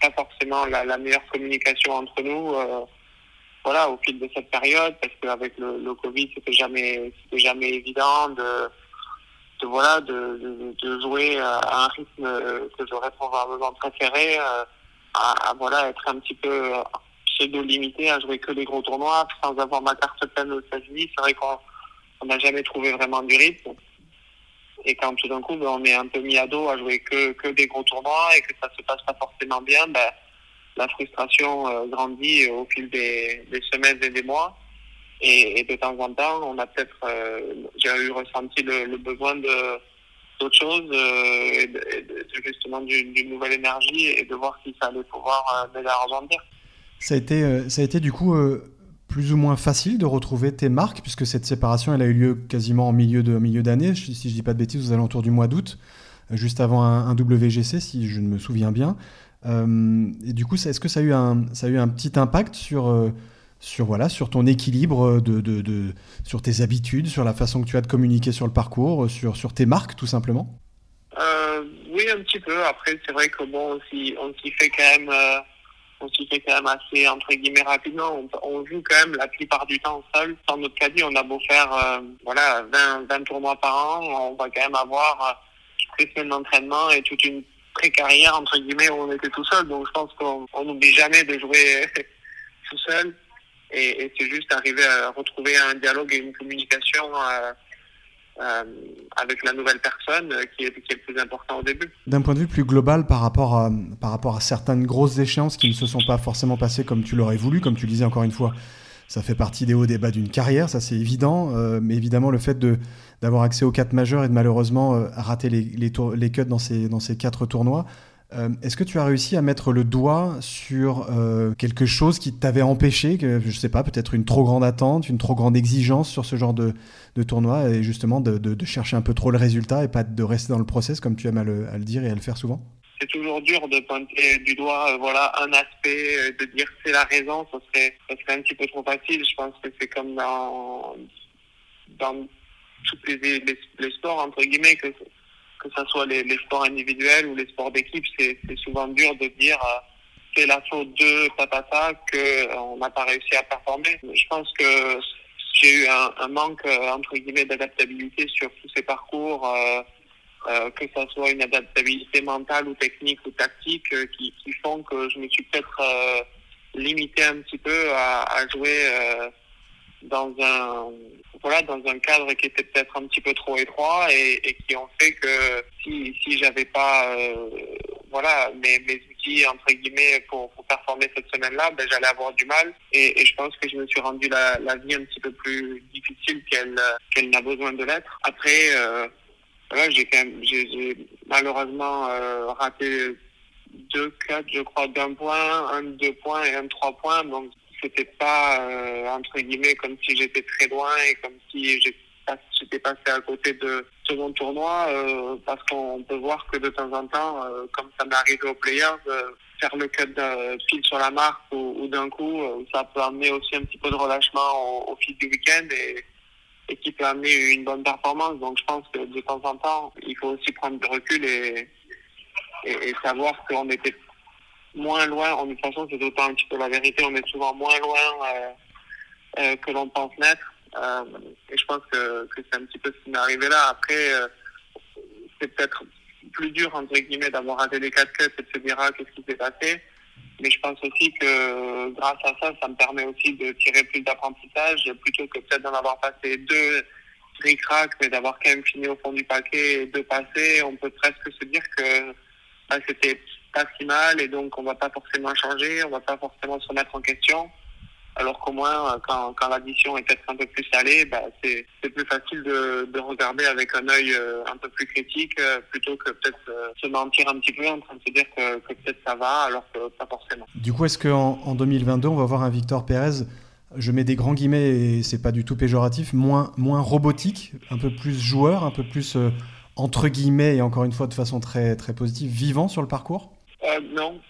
pas forcément la, meilleure communication entre nous euh, voilà, au fil de cette période, parce qu'avec le, Covid, c'était jamais, c'était jamais évident de, de voilà, de, de, jouer à un rythme que j'aurais probablement préféré, euh, à, voilà, être un petit peu pseudo limité à jouer que les gros tournois sans avoir ma carte pleine aux États-Unis. C'est vrai qu'on n'a jamais trouvé vraiment du rythme. Et quand tout d'un coup, ben, on est un peu mis à dos à jouer que, que des gros tournois et que ça se passe pas forcément bien, ben, la frustration euh, grandit au fil des, des, semaines et des mois. Et, de temps en temps, on a peut-être, euh, j'ai eu ressenti le, besoin de d'autres choses, euh, de, justement d'une nouvelle énergie et de voir si ça allait pouvoir m'aider à rebondir. Ça a été, ça a été du coup plus ou moins facile de retrouver tes marques, puisque cette séparation, elle a eu lieu quasiment en milieu de milieu d'année, si je dis pas de bêtises, aux alentours du mois d'août, euh, juste avant un, WGC, si je ne me souviens bien. Euh, et du coup, est-ce que ça a eu un, ça a eu un petit impact sur, euh, sur, voilà, sur ton équilibre, de, de, sur tes habitudes, sur la façon que tu as de communiquer sur le parcours, sur, sur tes marques, tout simplement? Oui, un petit peu. Après, c'est vrai que bon, on s'y fait quand même on s'y fait quand même assez, entre guillemets, rapidement. On, joue quand même la plupart du temps seul. Dans notre caddie, on a beau faire euh, voilà, 20, 20 tournois par an, on va quand même avoir euh, des semaines d'entraînement et toute une pré-carrière, entre guillemets, où on était tout seul. Donc je pense qu'on n'oublie jamais de jouer tout seul. Et, et c'est juste arriver à retrouver un dialogue et une communication euh, euh, avec la nouvelle personne euh, qui est, le plus important au début. D'un point de vue plus global par rapport, à, certaines grosses échéances qui ne se sont pas forcément passées comme tu l'aurais voulu, comme tu le disais encore une fois, ça fait partie des hauts débats d'une carrière, ça c'est évident, euh, mais évidemment le fait d'avoir accès aux quatre majeurs et de malheureusement rater les, les, cuts dans ces quatre tournois, euh, est-ce que tu as réussi à mettre le doigt sur euh, quelque chose qui t'avait empêché, je sais pas, peut-être une trop grande attente, une trop grande exigence sur ce genre de, tournoi, et justement de, chercher un peu trop le résultat et pas de rester dans le process comme tu aimes à le, dire et à le faire souvent? C'est toujours dur de pointer du doigt euh, voilà un aspect de dire c'est la raison ça serait serait un petit peu trop facile. Je pense que c'est comme dans dans tous les, les, sports, entre guillemets, que, que ce soit les, les sports individuels ou les sports d'équipe, c'est souvent dur de dire euh, c'est la faute de Patata qu'on n'a pas réussi à performer. Je pense que j'ai eu un, un, manque, entre guillemets, d'adaptabilité sur tous ces parcours. Euh, que ça soit une adaptabilité mentale ou technique ou tactique, euh, qui, qui, font que je me suis peut-être euh, limité un petit peu à, à jouer dans un voilà dans un cadre qui était peut-être un petit peu trop étroit et, qui ont fait que si si j'avais pas voilà mes, mes outils entre guillemets pour, performer cette semaine-là, ben j'allais avoir du mal et, je pense que je me suis rendu la, vie un petit peu plus difficile qu'elle qu'elle n'a besoin de l'être. Après voilà, j'ai quand même, j'ai malheureusement euh, raté deux quatre, je crois, d'un point, un deux points et un trois points. C'était pas euh, entre guillemets comme si j'étais très loin et comme si j'étais passé à côté de second tournoi euh, parce qu'on peut voir que de temps en temps, euh, comme ça m'est arrivé aux players, euh, faire le cut pile sur la marque ou, d'un coup, ça peut amener aussi un petit peu de relâchement au, fil du week-end et et qui peut amener une bonne performance. Donc je pense que de temps en temps, il faut aussi prendre du recul et, et, savoir qu'on était moins loin. De toute façon, c'est d'autant un petit peu la vérité. On est souvent moins loin euh, euh, que l'on pense naître. Euh, et je pense que, que c'est un petit peu ce qui m'est arrivé là. Après, euh, c'est peut-être plus dur, entre guillemets, d'avoir raté des casquettes et de se dire ah, qu'est-ce qui s'est passé? Mais je pense aussi que grâce à ça, ça me permet aussi de tirer plus d'apprentissage plutôt que peut-être d'en avoir passé deux ric mais d'avoir quand même fini au fond du paquet et deux passés. On peut presque se dire que bah, c'était pas si mal et donc on va pas forcément changer, on va pas forcément se remettre en question alors qu'au moins, euh, quand, quand l'addition est peut-être un peu plus salée, bah, c'est, plus facile de, de, regarder avec un œil euh, un peu plus critique euh, plutôt que peut-être se mentir un petit peu en train de se dire que, peut-être ça va alors que pas forcément. Du coup, est-ce qu'en en 2022, on va voir un Victor Pérez je mets des grands guillemets et c'est pas du tout péjoratif, moins, moins robotique, un peu plus joueur, un peu plus entre guillemets et encore une fois de façon très, très positive, vivant sur le parcours? Euh, Non,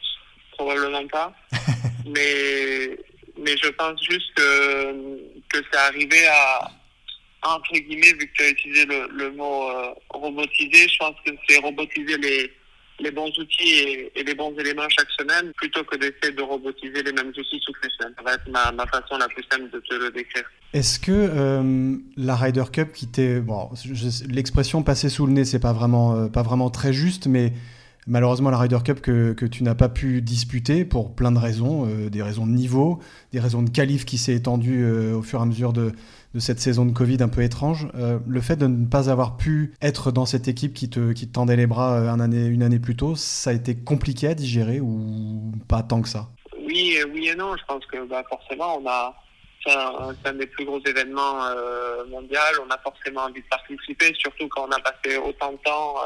probablement pas. mais mais je pense juste que, que c'est arrivé à, entre guillemets, vu que tu as utilisé le, le mot euh, robotiser, je pense que c'est robotiser les, les bons outils et, les bons éléments chaque semaine, plutôt que d'essayer de robotiser les mêmes outils toutes les semaines. Ça va être ma, ma façon la plus simple de te le décrire. Est-ce que euh, la Ryder Cup qui t'est... Bon, l'expression passer sous le nez, c'est pas vraiment, euh, pas vraiment très juste, mais malheureusement la Ryder Cup que, tu n'as pas pu disputer pour plein de raisons, euh, des raisons de niveau, des raisons de qualif qui s'est étendue euh, au fur et à mesure de, cette saison de Covid un peu étrange. Euh, le fait de ne pas avoir pu être dans cette équipe qui te, tendait les bras un année, une année plus tôt, ça a été compliqué à digérer ou pas tant que ça? Oui, oui et non. Je pense que bah, forcément, on a c'est un, des plus gros événements mondiaux. On a forcément envie de participer, surtout quand on a passé autant de temps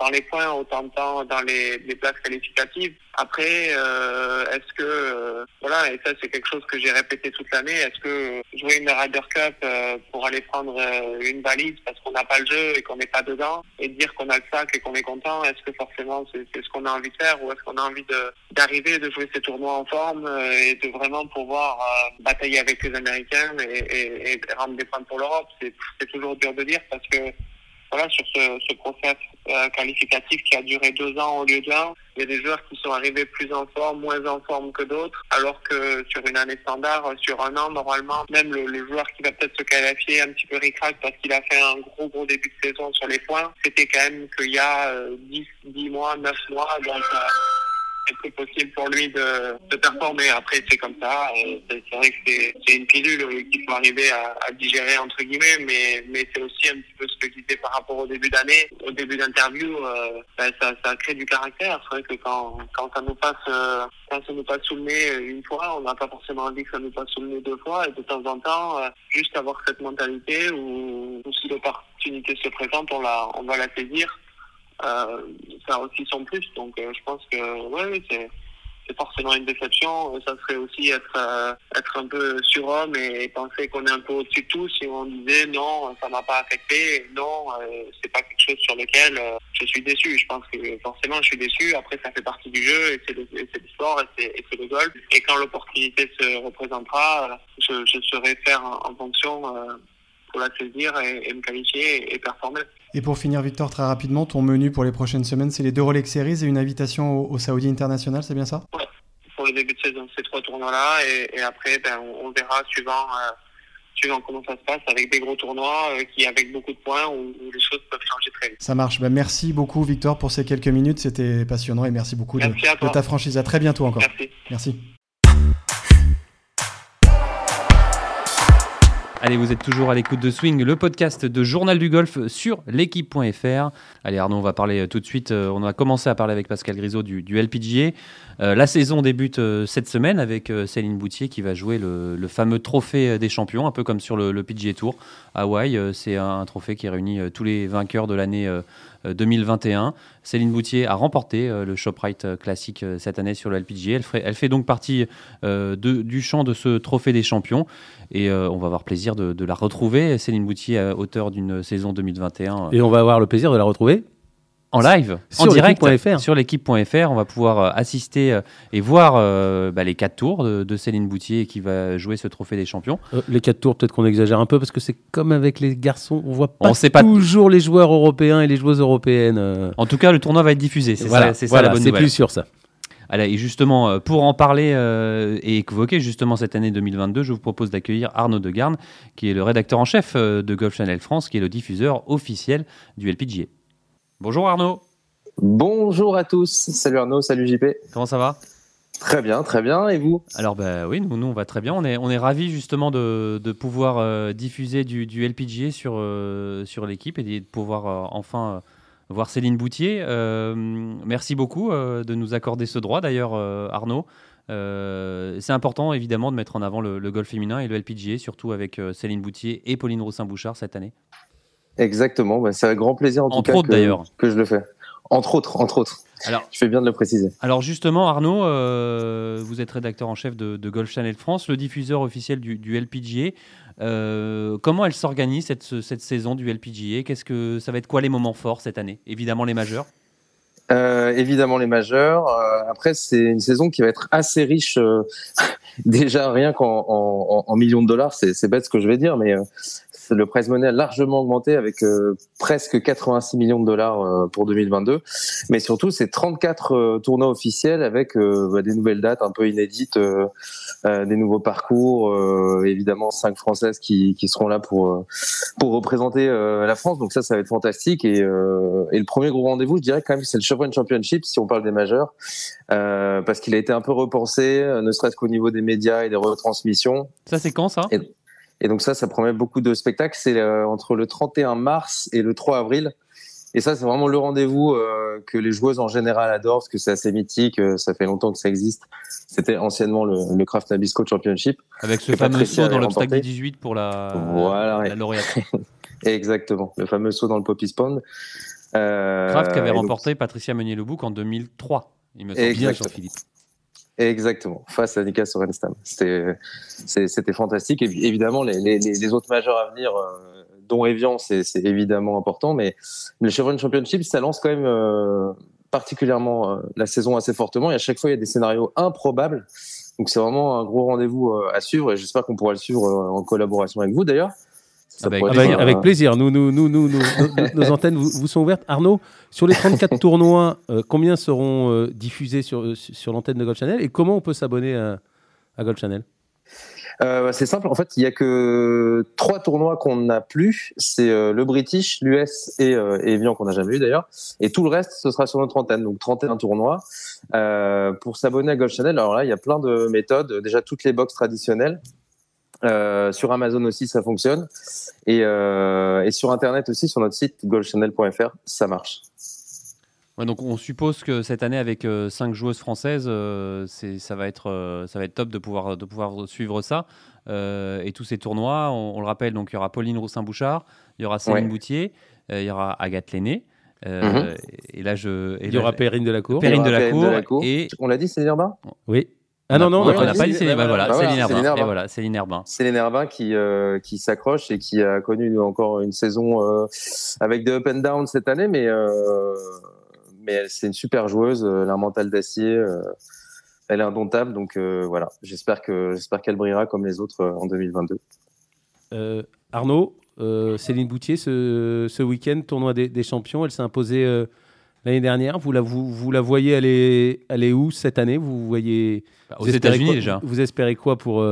dans les points autant de temps dans les, les places qualificatives. Après, euh, est-ce que euh, voilà, et ça c'est quelque chose que j'ai répété toute l'année, est-ce que jouer une Ryder Cup euh, pour aller prendre une valise parce qu'on n'a pas le jeu et qu'on n'est pas dedans et dire qu'on a le sac et qu'on est content, est-ce que forcément c'est ce qu'on a envie de faire ou est-ce qu'on a envie de d'arriver de jouer ces tournois en forme et de vraiment pouvoir batailler avec les Américains et, et, et rendre des points pour l'Europe? C'est toujours dur de dire parce que voilà, sur ce, ce process euh, qualificatif qui a duré deux ans au lieu d'un. Il y a des joueurs qui sont arrivés plus en forme, moins en forme que d'autres, alors que sur une année standard, sur un an, normalement, même le, le joueur qui va peut-être se qualifier un petit peu ricrac parce qu'il a fait un gros gros début de saison sur les points, c'était quand même qu'il y a euh, 10, 10 mois, 9 mois, donc euh, c'est possible pour lui de, de performer. Après, c'est comme ça. C'est vrai que c'est une pilule qu'il faut arriver à, à, digérer, entre guillemets, mais, mais c'est aussi un petit peu ce que je par rapport au début d'année, au début d'interview, euh, ben, ça, ça crée du caractère. C'est vrai que quand, quand ça nous passe, euh, quand ça nous passe sous le nez une fois, on n'a pas forcément envie que ça nous passe sous le nez deux fois, et de temps en temps, euh, juste avoir cette mentalité où, où si l'opportunité se présente, on, la, on va la saisir euh, ça a aussi son plus. Donc euh, je pense que ouais, c'est forcément une déception. Ça serait aussi être euh, être un peu surhomme et penser qu'on est un peu au-dessus de tout si on disait non, ça m'a pas affecté, non, c'est pas quelque chose sur lequel je suis déçu. Je pense que forcément je suis déçu. Après ça fait partie du jeu et c'est le, sport et c'est le golf. Et quand l'opportunité se représentera, je, je saurai faire en, fonction pour la saisir et, me qualifier et, performer. Et pour finir, Victor, très rapidement, ton menu pour les prochaines semaines, c'est les deux Rolex Series et une invitation au, Saudi International, c'est bien ça? Oui, pour le début de saison, ces trois tournois-là. Et, après, ben, on, verra suivant, euh, suivant comment ça se passe avec des gros tournois euh, qui, avec beaucoup de points, où, les choses peuvent changer très vite. Ça marche. Ben, merci beaucoup, Victor, pour ces quelques minutes. C'était passionnant et merci beaucoup de, de, ta franchise. À très bientôt encore. Merci. Merci. Allez, vous êtes toujours à l'écoute de Swing, le podcast de Journal du Golf sur l'équipe.fr. Allez Arnaud, on va parler euh, tout de suite, euh, on a commencé à parler avec Pascal Grisot du, du LPGA. Euh, la saison débute cette semaine avec Céline Boutier qui va jouer le, fameux trophée des champions, un peu comme sur le, PGA Tour. Hawaï, c'est un, trophée qui réunit tous les vainqueurs de l'année 2021. Céline Boutier a remporté le Shoprite Classic cette année sur le LPGA. Elle, fait donc partie du champ de ce trophée des champions. Et on va avoir plaisir de, la retrouver. Céline Boutier, auteur d'une saison 2021. Et on va avoir le plaisir de la retrouver en live, en direct sur l'équipe.fr. On va pouvoir euh, assister euh, et voir euh, bah, les quatre tours de, Céline Boutier qui va jouer ce trophée des champions. les quatre tours, peut-être qu'on exagère un peu parce que c'est comme avec les garçons, on voit pas, on toujours les joueurs européens et les joueuses européennes. En tout cas, le tournoi va être diffusé. C'est ça, ça, la bonne nouvelle. C'est plus sûr ça et justement, pour en parler euh, et évoquer justement cette année 2022, je vous propose d'accueillir Arnaud Degarne, qui est le rédacteur en chef de Golf Channel France, qui est le diffuseur officiel du LPGA. Bonjour Arnaud. Bonjour à tous. Salut Arnaud, salut JP. Comment ça va? Très bien, très bien. Et vous? Alors, bah, oui, nous, nous, on va très bien. On est, on est ravis justement de, de pouvoir diffuser du, du LPGA sur, sur l'équipe et de pouvoir enfin voir Céline Boutier. Euh, merci beaucoup euh, de nous accorder ce droit, d'ailleurs, euh, Arnaud. c'est important, évidemment, de mettre en avant le, golf féminin et le LPGA, surtout avec Céline Boutier et Pauline Roussin-Bouchard cette année. Exactement, bah, c'est un grand plaisir en tout cas que, que je le fais. Entre autres, entre autres. Alors, je fais bien de le préciser. Alors justement, Arnaud, vous êtes rédacteur en chef de, Golf Channel France, le diffuseur officiel du, du LPGA. Euh, comment elle s'organise cette, cette, saison du LPGA Qu'est-ce que ça va être quoi les moments forts cette année? Évidemment les majeurs. Euh, évidemment les majeurs. Euh, après, c'est une saison qui va être assez riche. déjà rien qu'en en, en, millions de dollars, c'est bête ce que je vais dire, mais le prize money a largement augmenté avec euh, presque 86 millions de dollars euh, pour 2022. Mais surtout, c'est 34 euh, tournois officiels avec bah, des nouvelles dates un peu inédites, des nouveaux parcours, évidemment cinq françaises qui, qui seront là pour pour représenter la France. Donc ça, ça va être fantastique. Et, et le premier gros rendez-vous, je dirais quand même, c'est le Chevron Championship si on parle des majeurs, parce qu'il a été un peu repensé, ne serait-ce qu'au niveau des médias et des retransmissions. Ça, c'est quand ça? Et donc ça, ça promet beaucoup de spectacles. C'est euh, entre le 31 mars et le 3 avril. Et ça, c'est vraiment le rendez-vous euh, que les joueuses en général adorent, parce que c'est assez mythique, euh, ça fait longtemps que ça existe. C'était anciennement le, le Craft Nabisco Championship. Avec ce fameux saut dans l'obstacle 18 pour la, voilà, la lauréate. Exactement, le fameux saut dans le Poppy Spawn. Euh, Kraft qui avait remporté Patricia Meunier-Lebouc en 2003, il me semble bien, Jean-Philippe. Exactement, face à Nika Sorenstam. C'était, fantastique. Évidemment, les, autres majeurs à venir, euh, dont Evian, c'est, évidemment important. Mais le Chevron Championship, ça lance quand même euh, particulièrement euh, la saison assez fortement. Et à chaque fois, il y a des scénarios improbables. Donc c'est vraiment un gros rendez-vous à suivre. Et j'espère qu'on pourra le suivre en collaboration avec vous d'ailleurs. Avec, avec, plaisir. Nous, nous, nous, nous, nos, antennes vous, sont ouvertes. Arnaud, sur les 34 tournois, euh, combien seront euh, diffusés sur, euh, sur l'antenne de Golf Channel et comment on peut s'abonner à, à Golf Channel? Bah, c'est simple, en fait, il y a que trois tournois qu'on n'a plus. C'est le British, l'US et, et Evian qu'on n'a jamais eu d'ailleurs. Et tout le reste, ce sera sur notre antenne, donc 31 tournois. pour s'abonner à Golf Channel, alors là, il y a plein de méthodes. Déjà, toutes les box traditionnelles. Euh, sur Amazon aussi, ça fonctionne. Et, euh, et, sur Internet aussi, sur notre site golfchannel.fr, ça marche. Ouais, donc on suppose que cette année, avec euh, cinq joueuses françaises, euh, ça, va être, ça va être top de pouvoir, de pouvoir suivre ça. et tous ces tournois, on, le rappelle, donc il y aura Pauline Roussin-Bouchard, il y aura Céline Boutier, il y aura Agathe Lenné. Mhm. Et là, je. il y aura Perrine Delacour. Perrine Delacour. Et... On l'a dit, c'est Herbin Oui. Ah non, non, on n'a pas dit Céline, bah, voilà, Céline Herbin. Et voilà, Céline Herbin. Céline Herbin qui, euh, qui s'accroche et qui a connu encore une saison euh, avec des up and down cette année, mais, euh, mais c'est une super joueuse, elle a un mental d'acier, elle est indomptable, donc j'espère que j'espère qu'elle brillera comme les autres en 2022. Arnaud, Céline Boutier, ce, ce week-end, tournoi des, champions, elle s'est imposée l'année dernière. Vous la, vous, vous la voyez aller, aller où cette année? Vous voyez bah, aux États-Unis déjà. Vous espérez quoi pour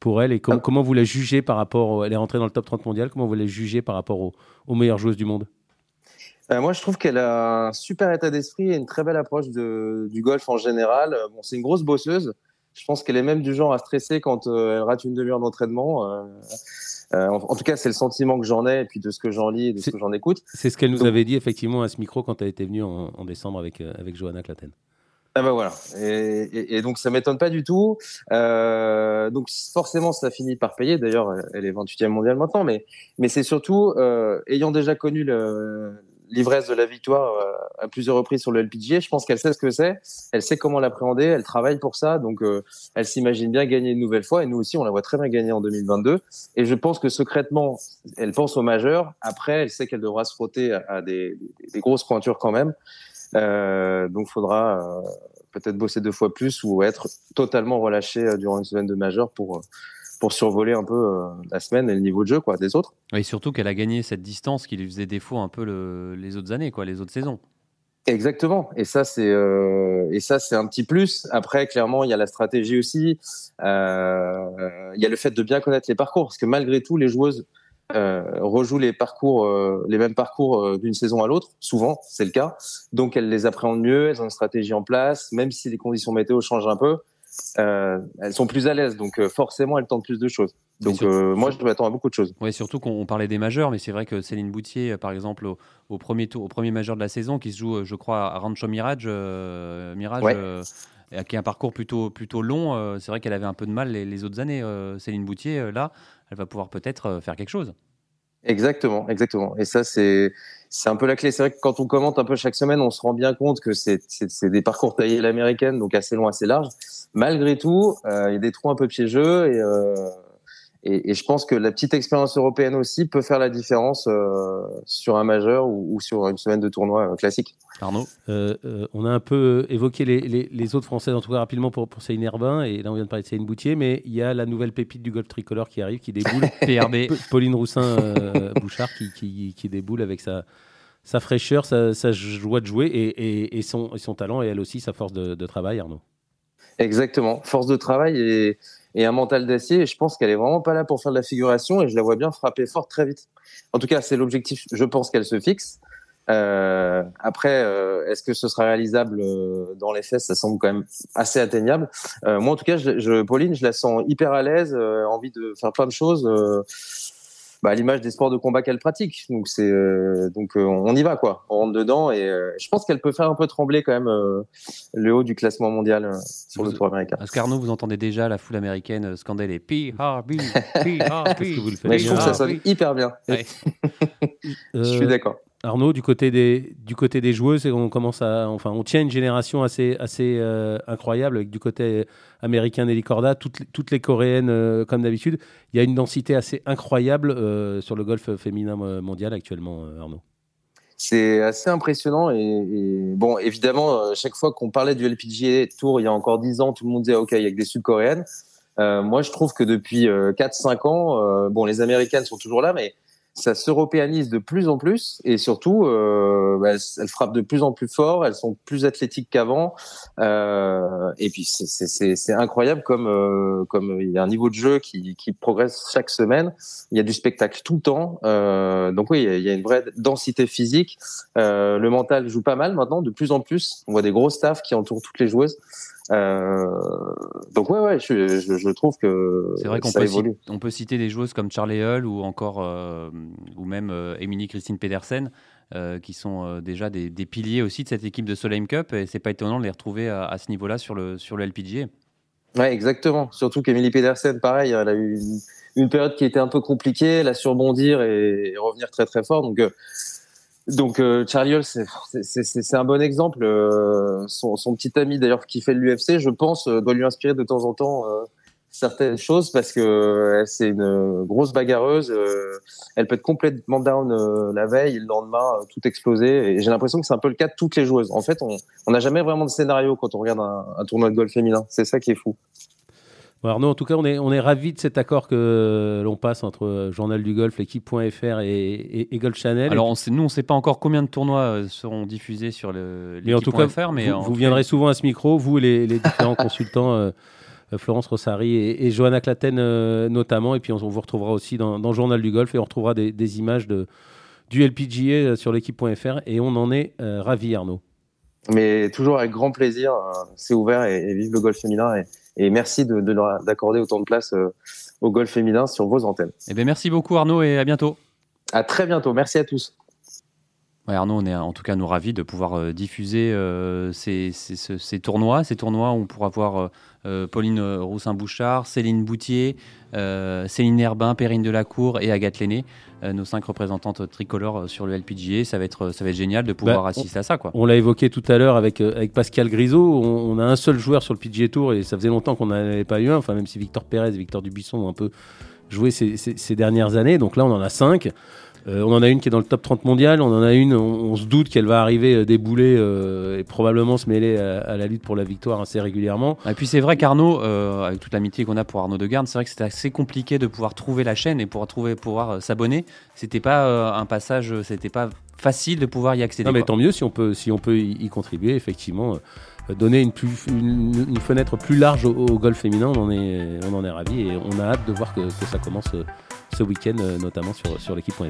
pour elle et ah. comment vous la jugez par rapport Elle est rentrée dans le top 30 mondial. Comment vous la jugez par rapport aux, meilleures joueuses du monde? Euh, moi, je trouve qu'elle a un super état d'esprit et une très belle approche de, du golf en général. Euh, bon, c'est une grosse bosseuse. Je pense qu'elle est même du genre à stresser quand euh, elle rate une demi-heure d'entraînement. En, tout cas, c'est le sentiment que j'en ai, et puis de ce que j'en lis et de ce que j'en écoute. C'est ce qu'elle nous avait dit effectivement à ce micro quand elle était venue en, en décembre avec, avec Johanna Claten. Ah bah voilà. Et, donc ça m'étonne pas du tout. Euh, donc forcément ça finit par payer. D'ailleurs, elle est 28e mondiale maintenant, mais mais c'est surtout euh, ayant déjà connu l'ivresse de la victoire euh, à plusieurs reprises sur le LPGA, je pense qu'elle sait ce que c'est, elle sait comment l'appréhender, elle travaille pour ça, donc elle s'imagine bien gagner une nouvelle fois. Et nous aussi, on la voit très bien gagner en 2022. Et je pense que secrètement, elle pense au majeur. Après, elle sait qu'elle devra se frotter à, des, grosses pointures quand même. Euh, donc, faudra euh, peut-être bosser deux fois plus ou être totalement relâché euh, durant une semaine de majeur pour pour survoler un peu la semaine et le niveau de jeu quoi des autres. Et surtout qu'elle a gagné cette distance qui lui faisait défaut un peu les autres années quoi, les autres saisons. Exactement. Et ça, c'est et ça, c'est un petit plus. Après, clairement, il y a la stratégie aussi. Euh, il y a le fait de bien connaître les parcours, parce que malgré tout, les joueuses euh, rejouent les parcours, euh, les mêmes parcours euh, d'une saison à l'autre. Souvent, c'est le cas. Donc, elles les appréhendent mieux, elles ont une stratégie en place, même si les conditions météo changent un peu. Elles sont plus à l'aise, donc forcément, elles tentent plus de choses. Donc, moi, je m'attends à beaucoup de choses. Oui, surtout qu'on parlait des majeurs, mais c'est vrai que Céline Boutier, par exemple, au, premier tour, au premier majeur de la saison, qui se joue, je crois, à Rancho Mirage, Mirage qui est un parcours plutôt, plutôt long. c'est vrai qu'elle avait un peu de mal les, les autres années, Céline Boutier. là, elle va pouvoir peut-être euh, faire quelque chose. Exactement, exactement. Et ça, c'est c'est un peu la clé. C'est vrai que quand on commente un peu chaque semaine, on se rend bien compte que c'est des parcours taillés à l'américaine, donc assez long, assez large. Malgré tout, euh, il y a des trous un peu piégeux et euh, et, et, je pense que la petite expérience européenne aussi peut faire la différence euh, sur un majeur ou, ou, sur une semaine de tournoi euh, classique. Arnaud? Euh, euh On a un peu évoqué les, les, les, autres Françaises, en tout cas rapidement pour, pour Céline Herbin, et là on vient de parler de Céline Boutier, mais il y a la nouvelle pépite du golf tricolore qui arrive, qui déboule. PRB. Pauline Roussin-Bouchard qui, qui, qui, déboule avec sa, sa fraîcheur, sa, sa, joie de jouer et, et, et, son, et son talent, et elle aussi sa force de, de travail, Arnaud. Exactement, force de travail et un mental d'acier. Et je pense qu'elle est vraiment pas là pour faire de la figuration et je la vois bien frapper fort très vite. En tout cas, c'est l'objectif. Je pense qu'elle se fixe. Euh, après, euh, est-ce que ce sera réalisable euh, dans les faits? Ça semble quand même assez atteignable. Moi, en tout cas, Pauline, je la sens hyper à l'aise, envie de faire plein de choses bah, à l'image des sports de combat qu'elle pratique. Donc c'est euh, donc euh, on y va quoi, on rentre dedans et euh, je pense qu'elle peut faire un peu trembler quand même le haut du classement mondial sur le tour américain. Est-ce qu'Arnaud vous entendez déjà la foule américaine scander les PRB, PRB. Mais je trouve que ça sonne hyper bien. je suis d'accord. Arnaud, du côté des, du côté des joueuses, on commence à, enfin, on tient une génération assez, assez euh, incroyable avec du côté américain Nelly Corda, toutes, toutes les coréennes euh, comme d'habitude. Il y a une densité assez incroyable euh, sur le golf féminin mondial actuellement, Arnaud. C'est assez impressionnant et, bon, évidemment, chaque fois qu'on parlait du LPGA Tour il y a encore 10 ans, tout le monde disait OK, il y a que des Sud-Coréennes. moi, je trouve que depuis 4-5 ans, bon, les Américaines sont toujours là, mais ça s'européanise de plus en plus et surtout, euh, bah, elles, frappent de plus en plus fort, elles sont plus athlétiques qu'avant. Euh, et puis c'est incroyable comme euh, comme il y a un niveau de jeu qui, qui progresse chaque semaine. Il y a du spectacle tout le temps. Euh, donc oui, il y, a, une vraie densité physique. Euh, le mental joue pas mal maintenant, de plus en plus. On voit des gros staffs qui entourent toutes les joueuses. Euh, donc ouais, ouais, je, je, trouve que c'est vrai qu'on peut, citer, on peut citer des joueuses comme Charlie Hull ou encore euh, ou même euh, Emily Christine Pedersen qui sont déjà des, des, piliers aussi de cette équipe de Solheim Cup et c'est pas étonnant de les retrouver à, ce niveau-là sur le sur le LPGA. Ouais, exactement. Surtout qu'Emily Pedersen, pareil, elle a eu une, une, période qui était un peu compliquée, elle a surbondir et, et revenir très très fort. Donc donc euh, Charlie c'est un bon exemple. Euh, son, son, petit ami d'ailleurs qui fait l'UFC, je pense, euh, doit lui inspirer de temps en temps certaines choses parce que c'est une grosse bagarreuse. elle peut être complètement down la veille le lendemain tout exploser. Et j'ai l'impression que c'est un peu le cas de toutes les joueuses. En fait, on n'a jamais vraiment de scénario quand on regarde un, un tournoi de golf féminin. C'est ça qui est fou. Arnaud, en tout cas, on est, on est ravis de cet accord que l'on passe entre Journal du Golf, l'équipe.fr et, et, Golf Channel. Alors, nous, on ne sait pas encore combien de tournois seront diffusés sur l'équipe.fr, mais, vous, viendrez souvent à ce micro, vous et les, les différents consultants. Euh, Florence Rossari et, Johanna Claten euh, notamment. Et puis on, vous retrouvera aussi dans, Journal du Golf et on retrouvera des, images de, du LPGA euh, sur l'équipe.fr et on en est ravi Arnaud. Mais toujours avec grand plaisir, c'est ouvert et, vive le golf féminin et, merci d'accorder autant de place au golf féminin sur vos antennes. Eh bien, merci beaucoup Arnaud et à bientôt. À très bientôt, merci à tous. Arnaud, on est en tout cas nous ravis de pouvoir diffuser ces, ces, tournois, ces tournois où on pourra voir euh, Pauline Roussin-Bouchard, Céline Boutier, euh, Céline Herbin, Perrine Delacour et Agathe Lenné, euh, nos cinq représentantes tricolores sur le LPGA. Ça va être, ça va être génial de pouvoir bah, assister à ça. Quoi. On l'a évoqué tout à l'heure avec, avec Pascal Grisot. On, a un seul joueur sur le PGA Tour et ça faisait longtemps qu'on n'en avait pas eu un. Enfin, même si Victor Pérez et Victor Dubuisson ont un peu joué ces, ces dernières années. Donc là, on en a cinq. Euh, on en a une qui est dans le top 30 mondial, on en a une, on, se doute qu'elle va arriver euh, débouler euh, et probablement se mêler à, la lutte pour la victoire assez régulièrement. Et puis c'est vrai qu'Arnaud, avec toute l'amitié qu'on a pour Arnaud de Garde, c'est vrai que c'était assez compliqué de pouvoir trouver la chaîne et pour trouver, pouvoir s'abonner. C'était pas un passage, c'était pas facile de pouvoir y accéder. Non mais tant mieux si on peut, si on peut y, contribuer effectivement donner une, plus, une, fenêtre plus large au, golf féminin, on en est, on en est ravi et on a hâte de voir que, que ça commence ce week-end, euh, notamment sur, sur l'équipe.fr.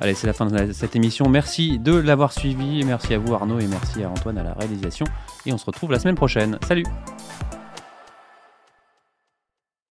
Allez, c'est la fin de cette émission. Merci de l'avoir suivi. Merci à vous Arnaud et merci à Antoine à la réalisation. Et on se retrouve la semaine prochaine. Salut